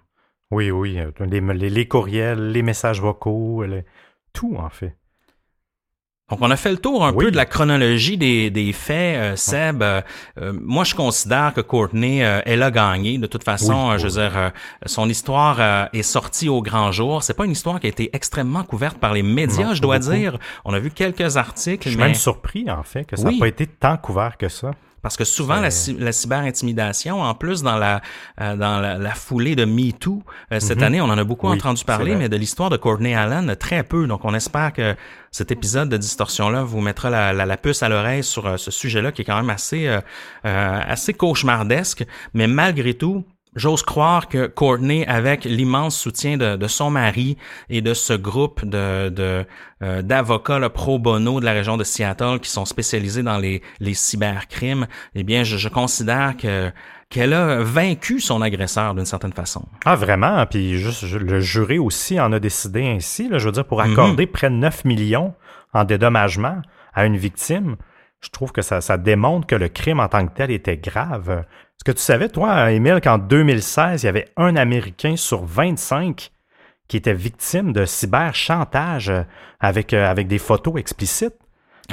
Oui, oui. Les, les- les courriels, les messages vocaux, les- tout en fait. Donc, on a fait le tour un peu de la chronologie des, des faits, euh, Seb. Euh, euh, moi, je considère que Courtney, elle a gagné. De toute façon, je veux dire, son histoire est sortie au grand jour. C'est pas une histoire qui a été extrêmement couverte par les médias, je dois dire. On a vu quelques articles. Je suis mais... même surpris, en fait, que ça n'a pas été tant couvert que ça. Parce que souvent, la, la cyber-intimidation, en plus, dans la, euh, dans la, foulée de MeToo, euh, cette mhm. année, on en a beaucoup entendu parler, mais de l'histoire de Courtney Allen, très peu. Donc, on espère que cet épisode de Distorsion-là vous mettra la, la, puce à l'oreille sur euh, ce sujet-là, qui est quand même assez, assez cauchemardesque. Mais malgré tout, J'ose croire que Courtney, avec l'immense soutien de, de, son mari et de ce groupe de, de euh, d'avocats pro bono de la région de Seattle qui sont spécialisés dans les, les cybercrimes, eh bien, je, je considère que qu'elle a vaincu son agresseur d'une certaine façon. Ah, vraiment? Puis juste le jury aussi en a décidé ainsi, là, je veux dire, pour accorder mhm. près de 9 millions en dédommagement à une victime je trouve que ça, ça, démontre que le crime en tant que tel était grave. Est-ce que tu savais, toi, Émile, qu'en 2016, il y avait un Américain sur 25 qui était victime de cyberchantage avec, euh, avec des photos explicites?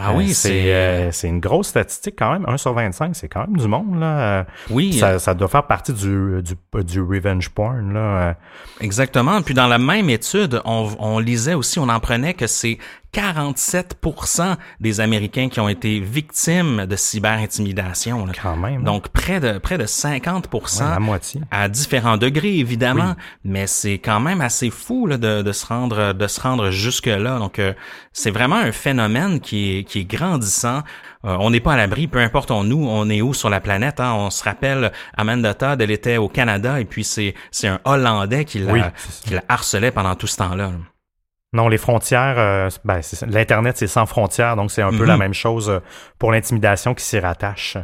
Ah oui, euh, c'est euh, c'est une grosse statistique quand même. 1 sur 25, c'est quand même du monde. Là. Oui. Ça, ça doit faire partie du, du, du revenge porn. Là. Exactement. Puis dans la même étude, on, on lisait aussi, on en prenait que c'est 47% des Américains qui ont été victimes de cyberintimidation. Quand même. Hein. Donc près de près de 50% la moitié. à différents degrés évidemment, mais c'est quand même assez fou là, de, de, se rendre de se rendre jusque là. Donc euh, c'est vraiment un phénomène qui est qui est grandissant. Euh, on n'est pas à l'abri, peu importe on nous, on est où sur la planète. Hein? On se rappelle Amanda Todd, elle était au Canada et puis c'est c'est un Hollandais qui la, qui la harcelait pendant tout ce temps-là. là non, les frontières, euh, ben, l'Internet, c'est sans frontières, donc c'est un peu la mhm. même chose euh, pour l'intimidation qui s'y rattache.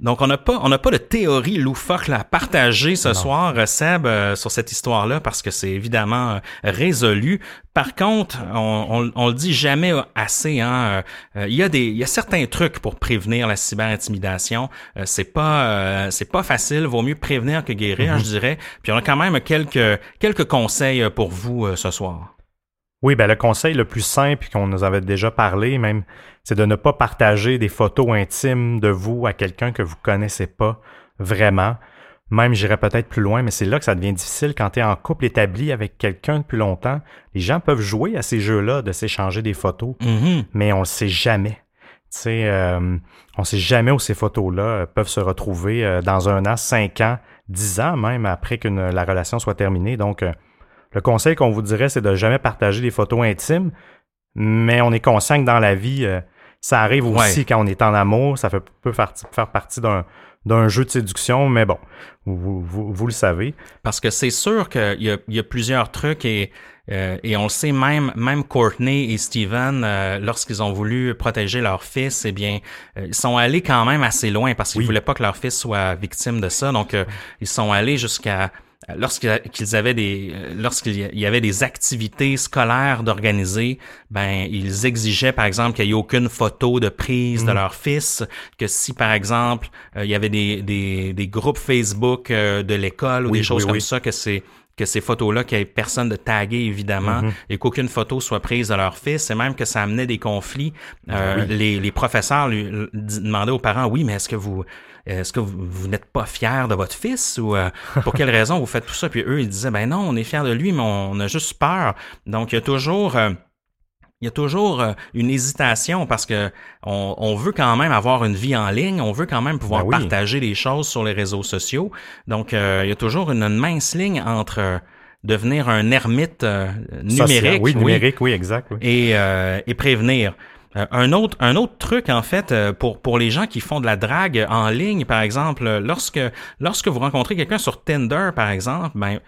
Donc, on n'a pas, on n'a pas de théorie loufoque à partager ce soir, euh, Seb, sur cette histoire-là, parce que c'est évidemment résolu. Par contre, on, on, le dit jamais assez. Hein, il y a des, il y a certains trucs pour prévenir la cyberintimidation. c'est pas, c'est pas facile. Vaut mieux prévenir que guérir, mhm. je dirais. Puis on a quand même quelques, quelques conseils pour vous ce soir. Oui, ben le conseil le plus simple qu'on nous avait déjà parlé, même, c'est de ne pas partager des photos intimes de vous à quelqu'un que vous connaissez pas vraiment. Même, j'irais peut-être plus loin, mais c'est là que ça devient difficile quand tu es en couple établi avec quelqu'un depuis longtemps. Les gens peuvent jouer à ces jeux-là de s'échanger des photos, mm-hmm. mais on ne sait jamais. Tu sais, euh, on sait jamais où ces photos-là euh, peuvent se retrouver euh, dans un an, cinq ans, dix ans même après que la relation soit terminée. Donc, le conseil qu'on vous dirait, c'est de jamais partager des photos intimes, mais on est conscient que dans la vie, euh, ça arrive aussi quand on est en amour, ça peut faire, faire partie d'un d'un jeu de séduction, mais bon, vous, vous, le savez. Parce que c'est sûr qu'il y a, y a plusieurs trucs et, euh, et on le sait même, même Courtney et Steven, euh, lorsqu'ils ont voulu protéger leur fils, eh bien, ils sont allés quand même assez loin parce qu'ils voulaient pas que leur fils soit victime de ça. Donc, ils sont allés jusqu'à lorsqu'ils avaient des lorsqu'il y avait des activités scolaires d'organiser, ben ils exigeaient par exemple qu'il n'y ait aucune photo de prise de mm. leur fils, que si par exemple euh, il y avait des, des, des groupes Facebook euh, de l'école ou des choses comme ça que c'est que ces photos-là, qu'il n'y ait personne de tagué, évidemment, mm-hmm. et qu'aucune photo soit prise de leur fils, et même que ça amenait des conflits. Euh, les, les professeurs lui demandaient aux parents, oui, mais est-ce que vous est-ce que vous, n'êtes pas fier de votre fils ou euh, pour quelle raison vous faites tout ça? Puis eux, ils disaient, ben non, on est fier de lui, mais on a juste peur. Donc, il y a toujours... Euh, il y a toujours euh, une hésitation parce que on, veut quand même avoir une vie en ligne, on veut quand même pouvoir ben partager des choses sur les réseaux sociaux. Donc, il y a toujours une, mince ligne entre devenir un ermite numérique, oui, numérique, oui, exact, Et, et prévenir. Euh, un autre un autre truc en fait euh, pour pour les gens qui font de la drague en ligne par exemple lorsque lorsque vous rencontrez quelqu'un sur Tinder par exemple ben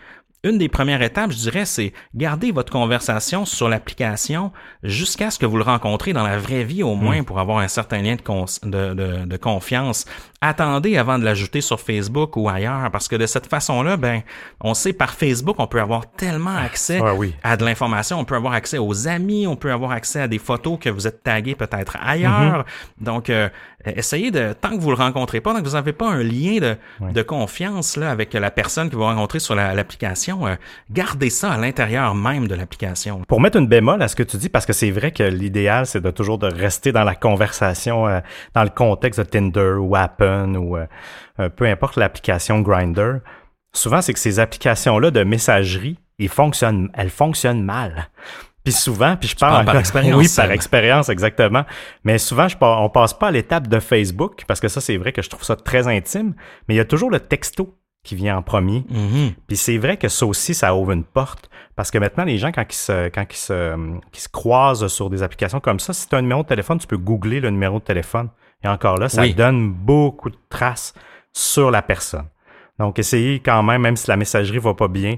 une des premières étapes, je dirais, c'est garder votre conversation sur l'application jusqu'à ce que vous le rencontrez dans la vraie vie au moins hmm. pour avoir un certain lien de, de, de, confiance. Attendez avant de l'ajouter sur Facebook ou ailleurs parce que de cette façon-là, ben, on sait par Facebook, on peut avoir tellement ah, accès à de l'information, on peut avoir accès aux amis, on peut avoir accès à des photos que vous êtes tagués peut-être ailleurs. Mm-hmm. Donc, euh, essayez de, tant que vous le rencontrez pas, tant que vous n'avez pas un lien de, de confiance là, avec la personne que vous rencontrez sur la- l'application, euh, gardez ça à l'intérieur même de l'application. Pour mettre une bémol à ce que tu dis, parce que c'est vrai que l'idéal, c'est de toujours de rester dans la conversation, euh, dans le contexte de Tinder ou Appen ou euh, euh, peu importe l'application Grinder. Souvent, c'est que ces applications-là de messagerie, ils fonctionnent, elles fonctionnent mal. Puis souvent, puis je parle par expérience, Oui, par expérience, exactement. Mais souvent, je par- on passe pas à l'étape de Facebook, parce que ça, c'est vrai que je trouve ça très intime, mais il y a toujours le texto qui vient en premier. Mhm. Puis c'est vrai que ça aussi, ça ouvre une porte. Parce que maintenant, les gens, quand ils se, quand ils se, qui se croisent sur des applications comme ça, si tu as un numéro de téléphone, tu peux googler le numéro de téléphone. Et encore là, ça Oui. donne beaucoup de traces sur la personne. Donc, essayez quand même, même si la messagerie va pas bien,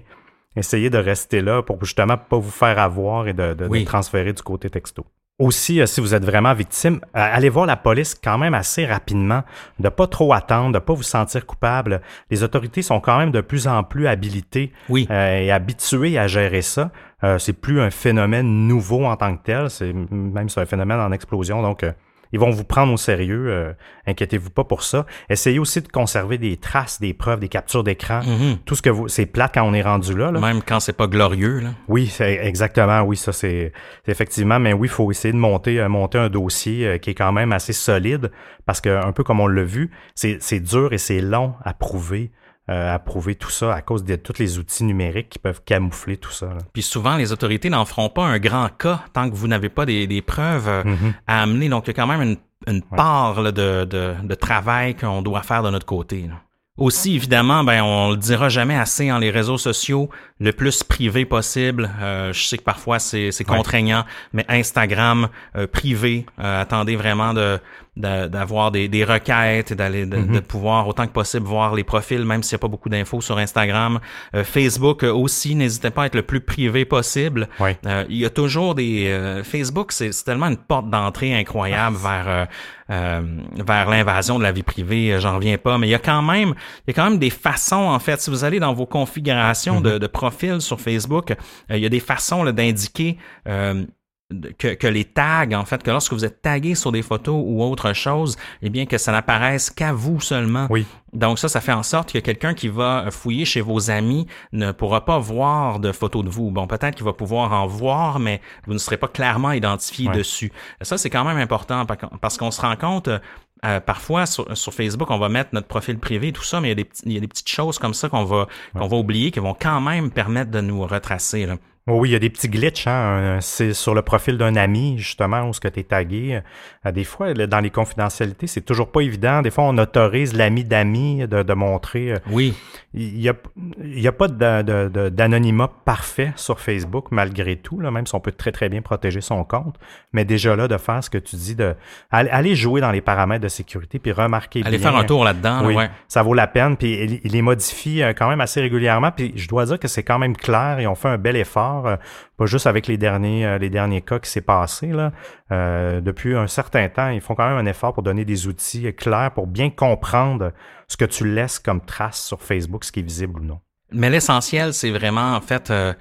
essayez de rester là pour justement pas vous faire avoir et de, de- transférer du côté texto. Aussi, euh, si vous êtes vraiment victime, euh, allez voir la police quand même assez rapidement, de pas trop attendre, de pas vous sentir coupable. Les autorités sont quand même de plus en plus habilitées Oui. euh, et habituées à gérer ça. C'est plus un phénomène nouveau en tant que tel, c'est même c'est un phénomène en explosion. Donc, ils vont vous prendre au sérieux. euh, inquiétez-vous pas pour ça. Essayez aussi de conserver des traces, des preuves, des captures d'écran. Mhm. Tout ce que vous, c'est plate quand on est rendu là. là. Même quand c'est pas glorieux. Là. Oui, c'est exactement. Oui, ça c'est c'est effectivement. Mais oui, il faut essayer de monter euh, monter un dossier euh, qui est quand même assez solide parce que un peu comme on l'a vu, c'est c'est dur et c'est long à prouver. Euh, à prouver tout ça à cause de tous les outils numériques qui peuvent camoufler tout ça. là. Puis souvent, les autorités n'en feront pas un grand cas tant que vous n'avez pas des, des preuves euh, Mhm. à amener. Donc, il y a quand même une, une part là, de, de, de travail qu'on doit faire de notre côté. là. Aussi, évidemment, ben, on le dira jamais assez en les réseaux sociaux, le plus privé possible. Euh, je sais que parfois c'est Ouais. contraignant, mais Instagram euh, privé, euh, attendez vraiment de de- d'avoir des, des requêtes et d'aller de, de pouvoir autant que possible voir les profils, même s'il n'y a pas beaucoup d'infos sur Instagram. Euh, Facebook euh, aussi, n'hésitez pas à être le plus privé possible. Ouais. Euh, il y a toujours des euh, Facebook, c'est tellement une porte d'entrée incroyable vers euh, euh, vers l'invasion de la vie privée. J'en reviens pas, mais il y a quand même il y a quand même des façons en fait. Si vous allez dans vos configurations de, de profil sur Facebook, euh, il y a des façons d'indiquer. euh, que, que les tags, en fait, que lorsque vous êtes tagué sur des photos ou autre chose, eh bien que ça n'apparaisse qu'à vous seulement. Oui. Donc ça, ça fait en sorte que quelqu'un qui va fouiller chez vos amis ne pourra pas voir de photos de vous. Bon, peut-être qu'il va pouvoir en voir, mais vous ne serez pas clairement identifié Ouais. dessus. Ça, c'est quand même important par- parce qu'on se rend compte, euh, parfois sur, sur Facebook, on va mettre notre profil privé et tout ça, mais il y a des, il y a des petites choses comme ça qu'on va, qu'on va oublier qui vont quand même permettre de nous retracer. Là. Oh oui, il y a des petits glitches. Hein. un- C'est sur le profil d'un ami, justement, où ce que tu es tagué. Euh, Des fois, dans les confidentialités, c'est toujours pas évident. Des fois, on autorise l'ami d'amis de, de montrer. euh, Oui, Il n'y a, il y a pas d'anonymat parfait sur Facebook, malgré tout, là, même si on peut très, très bien protéger son compte. Mais déjà là, de faire ce que tu dis, de aller- aller jouer dans les paramètres de sécurité, puis remarquer allez bien. faire un tour là-dedans. là, Oui, ouais. ça vaut la peine. Puis il, les modifie euh, quand même assez régulièrement. Puis je dois dire que c'est quand même clair. Ils ont fait un bel effort, euh, pas juste avec les derniers, euh, les derniers cas qui s'est passé là. Euh, depuis un certain temps, ils font quand même un effort pour donner des outils clairs pour bien comprendre ce que tu laisses comme trace sur Facebook, ce qui est visible ou non. Mais l'essentiel, c'est vraiment, en fait, euh,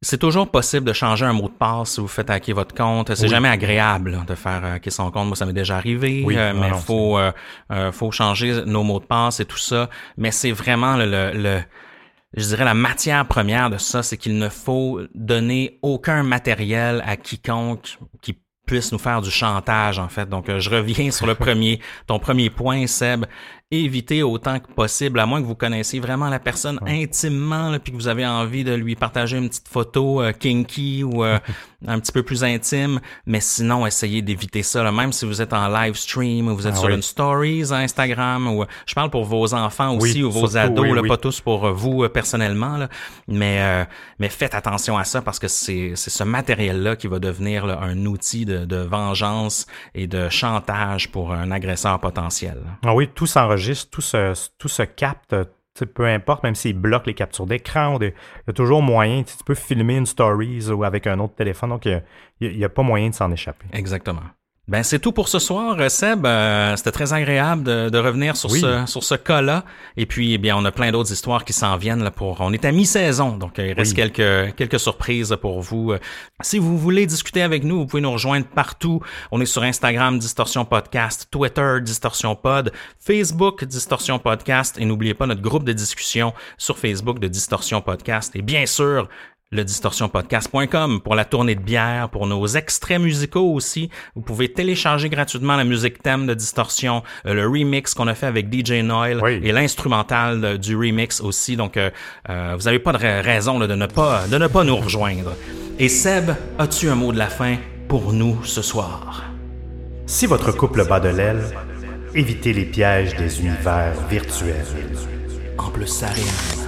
c'est toujours possible de changer un mot de passe si vous faites hacker votre compte. C'est Oui. jamais agréable là, de faire hacker son compte. Moi, ça m'est déjà arrivé, Oui, euh, non, mais non, faut faut changer nos mots de passe et tout ça. Mais c'est vraiment le, le, le- je dirais la matière première de ça, c'est qu'il ne faut donner aucun matériel à quiconque qui puisse nous faire du chantage en fait. Donc euh, je reviens sur le premier ton premier point Seb, évitez autant que possible à moins que vous connaissiez vraiment la personne intimement là, puis que vous avez envie de lui partager une petite photo euh, kinky ou euh, un petit peu plus intime, mais sinon essayez d'éviter ça là. même si vous êtes en live stream ou vous êtes Ah sur oui. une stories Instagram ou je parle pour vos enfants aussi Oui, ou vos surtout, ados oui, là, pas tous pour euh, vous euh, personnellement, là. mais euh, mais faites attention à ça parce que c'est c'est ce matériel-là qui va devenir là, un outil de, de vengeance et de chantage pour un agresseur potentiel. Ah oui, tout s'enregistre, tout se, tout se capte. Peu importe, même s'ils bloquent les captures d'écran, il y a toujours moyen. Tu peux filmer une stories ou avec un autre téléphone, donc il n'y a pas moyen de s'en échapper. Exactement. Ben c'est tout pour ce soir, euh, Seb. Euh, C'était très agréable de, de revenir sur Oui. ce sur ce cas-là. Et puis, eh bien, on a plein d'autres histoires qui s'en viennent là pour. On est à mi-saison, donc euh, il reste Oui. quelques quelques surprises pour vous. Si vous voulez discuter avec nous, vous pouvez nous rejoindre partout. On est sur Instagram Distorsion Podcast, Twitter Distorsion Pod, Facebook Distorsion Podcast, et n'oubliez pas notre groupe de discussion sur Facebook de Distorsion Podcast. Et bien sûr le distorsionpodcast.com pour la tournée de bière, pour nos extraits musicaux aussi. Vous pouvez télécharger gratuitement la musique thème de Distorsion, euh, le remix qu'on a fait avec DJ Noil Oui. et l'instrumental euh, du remix aussi. Donc, euh, euh, vous n'avez pas de ra- raison là, de, ne pas, de ne pas nous rejoindre. Et Seb, as-tu un mot de la fin pour nous ce soir? Si votre couple bat de l'aile, évitez les pièges des univers virtuels. En plus, ça rime.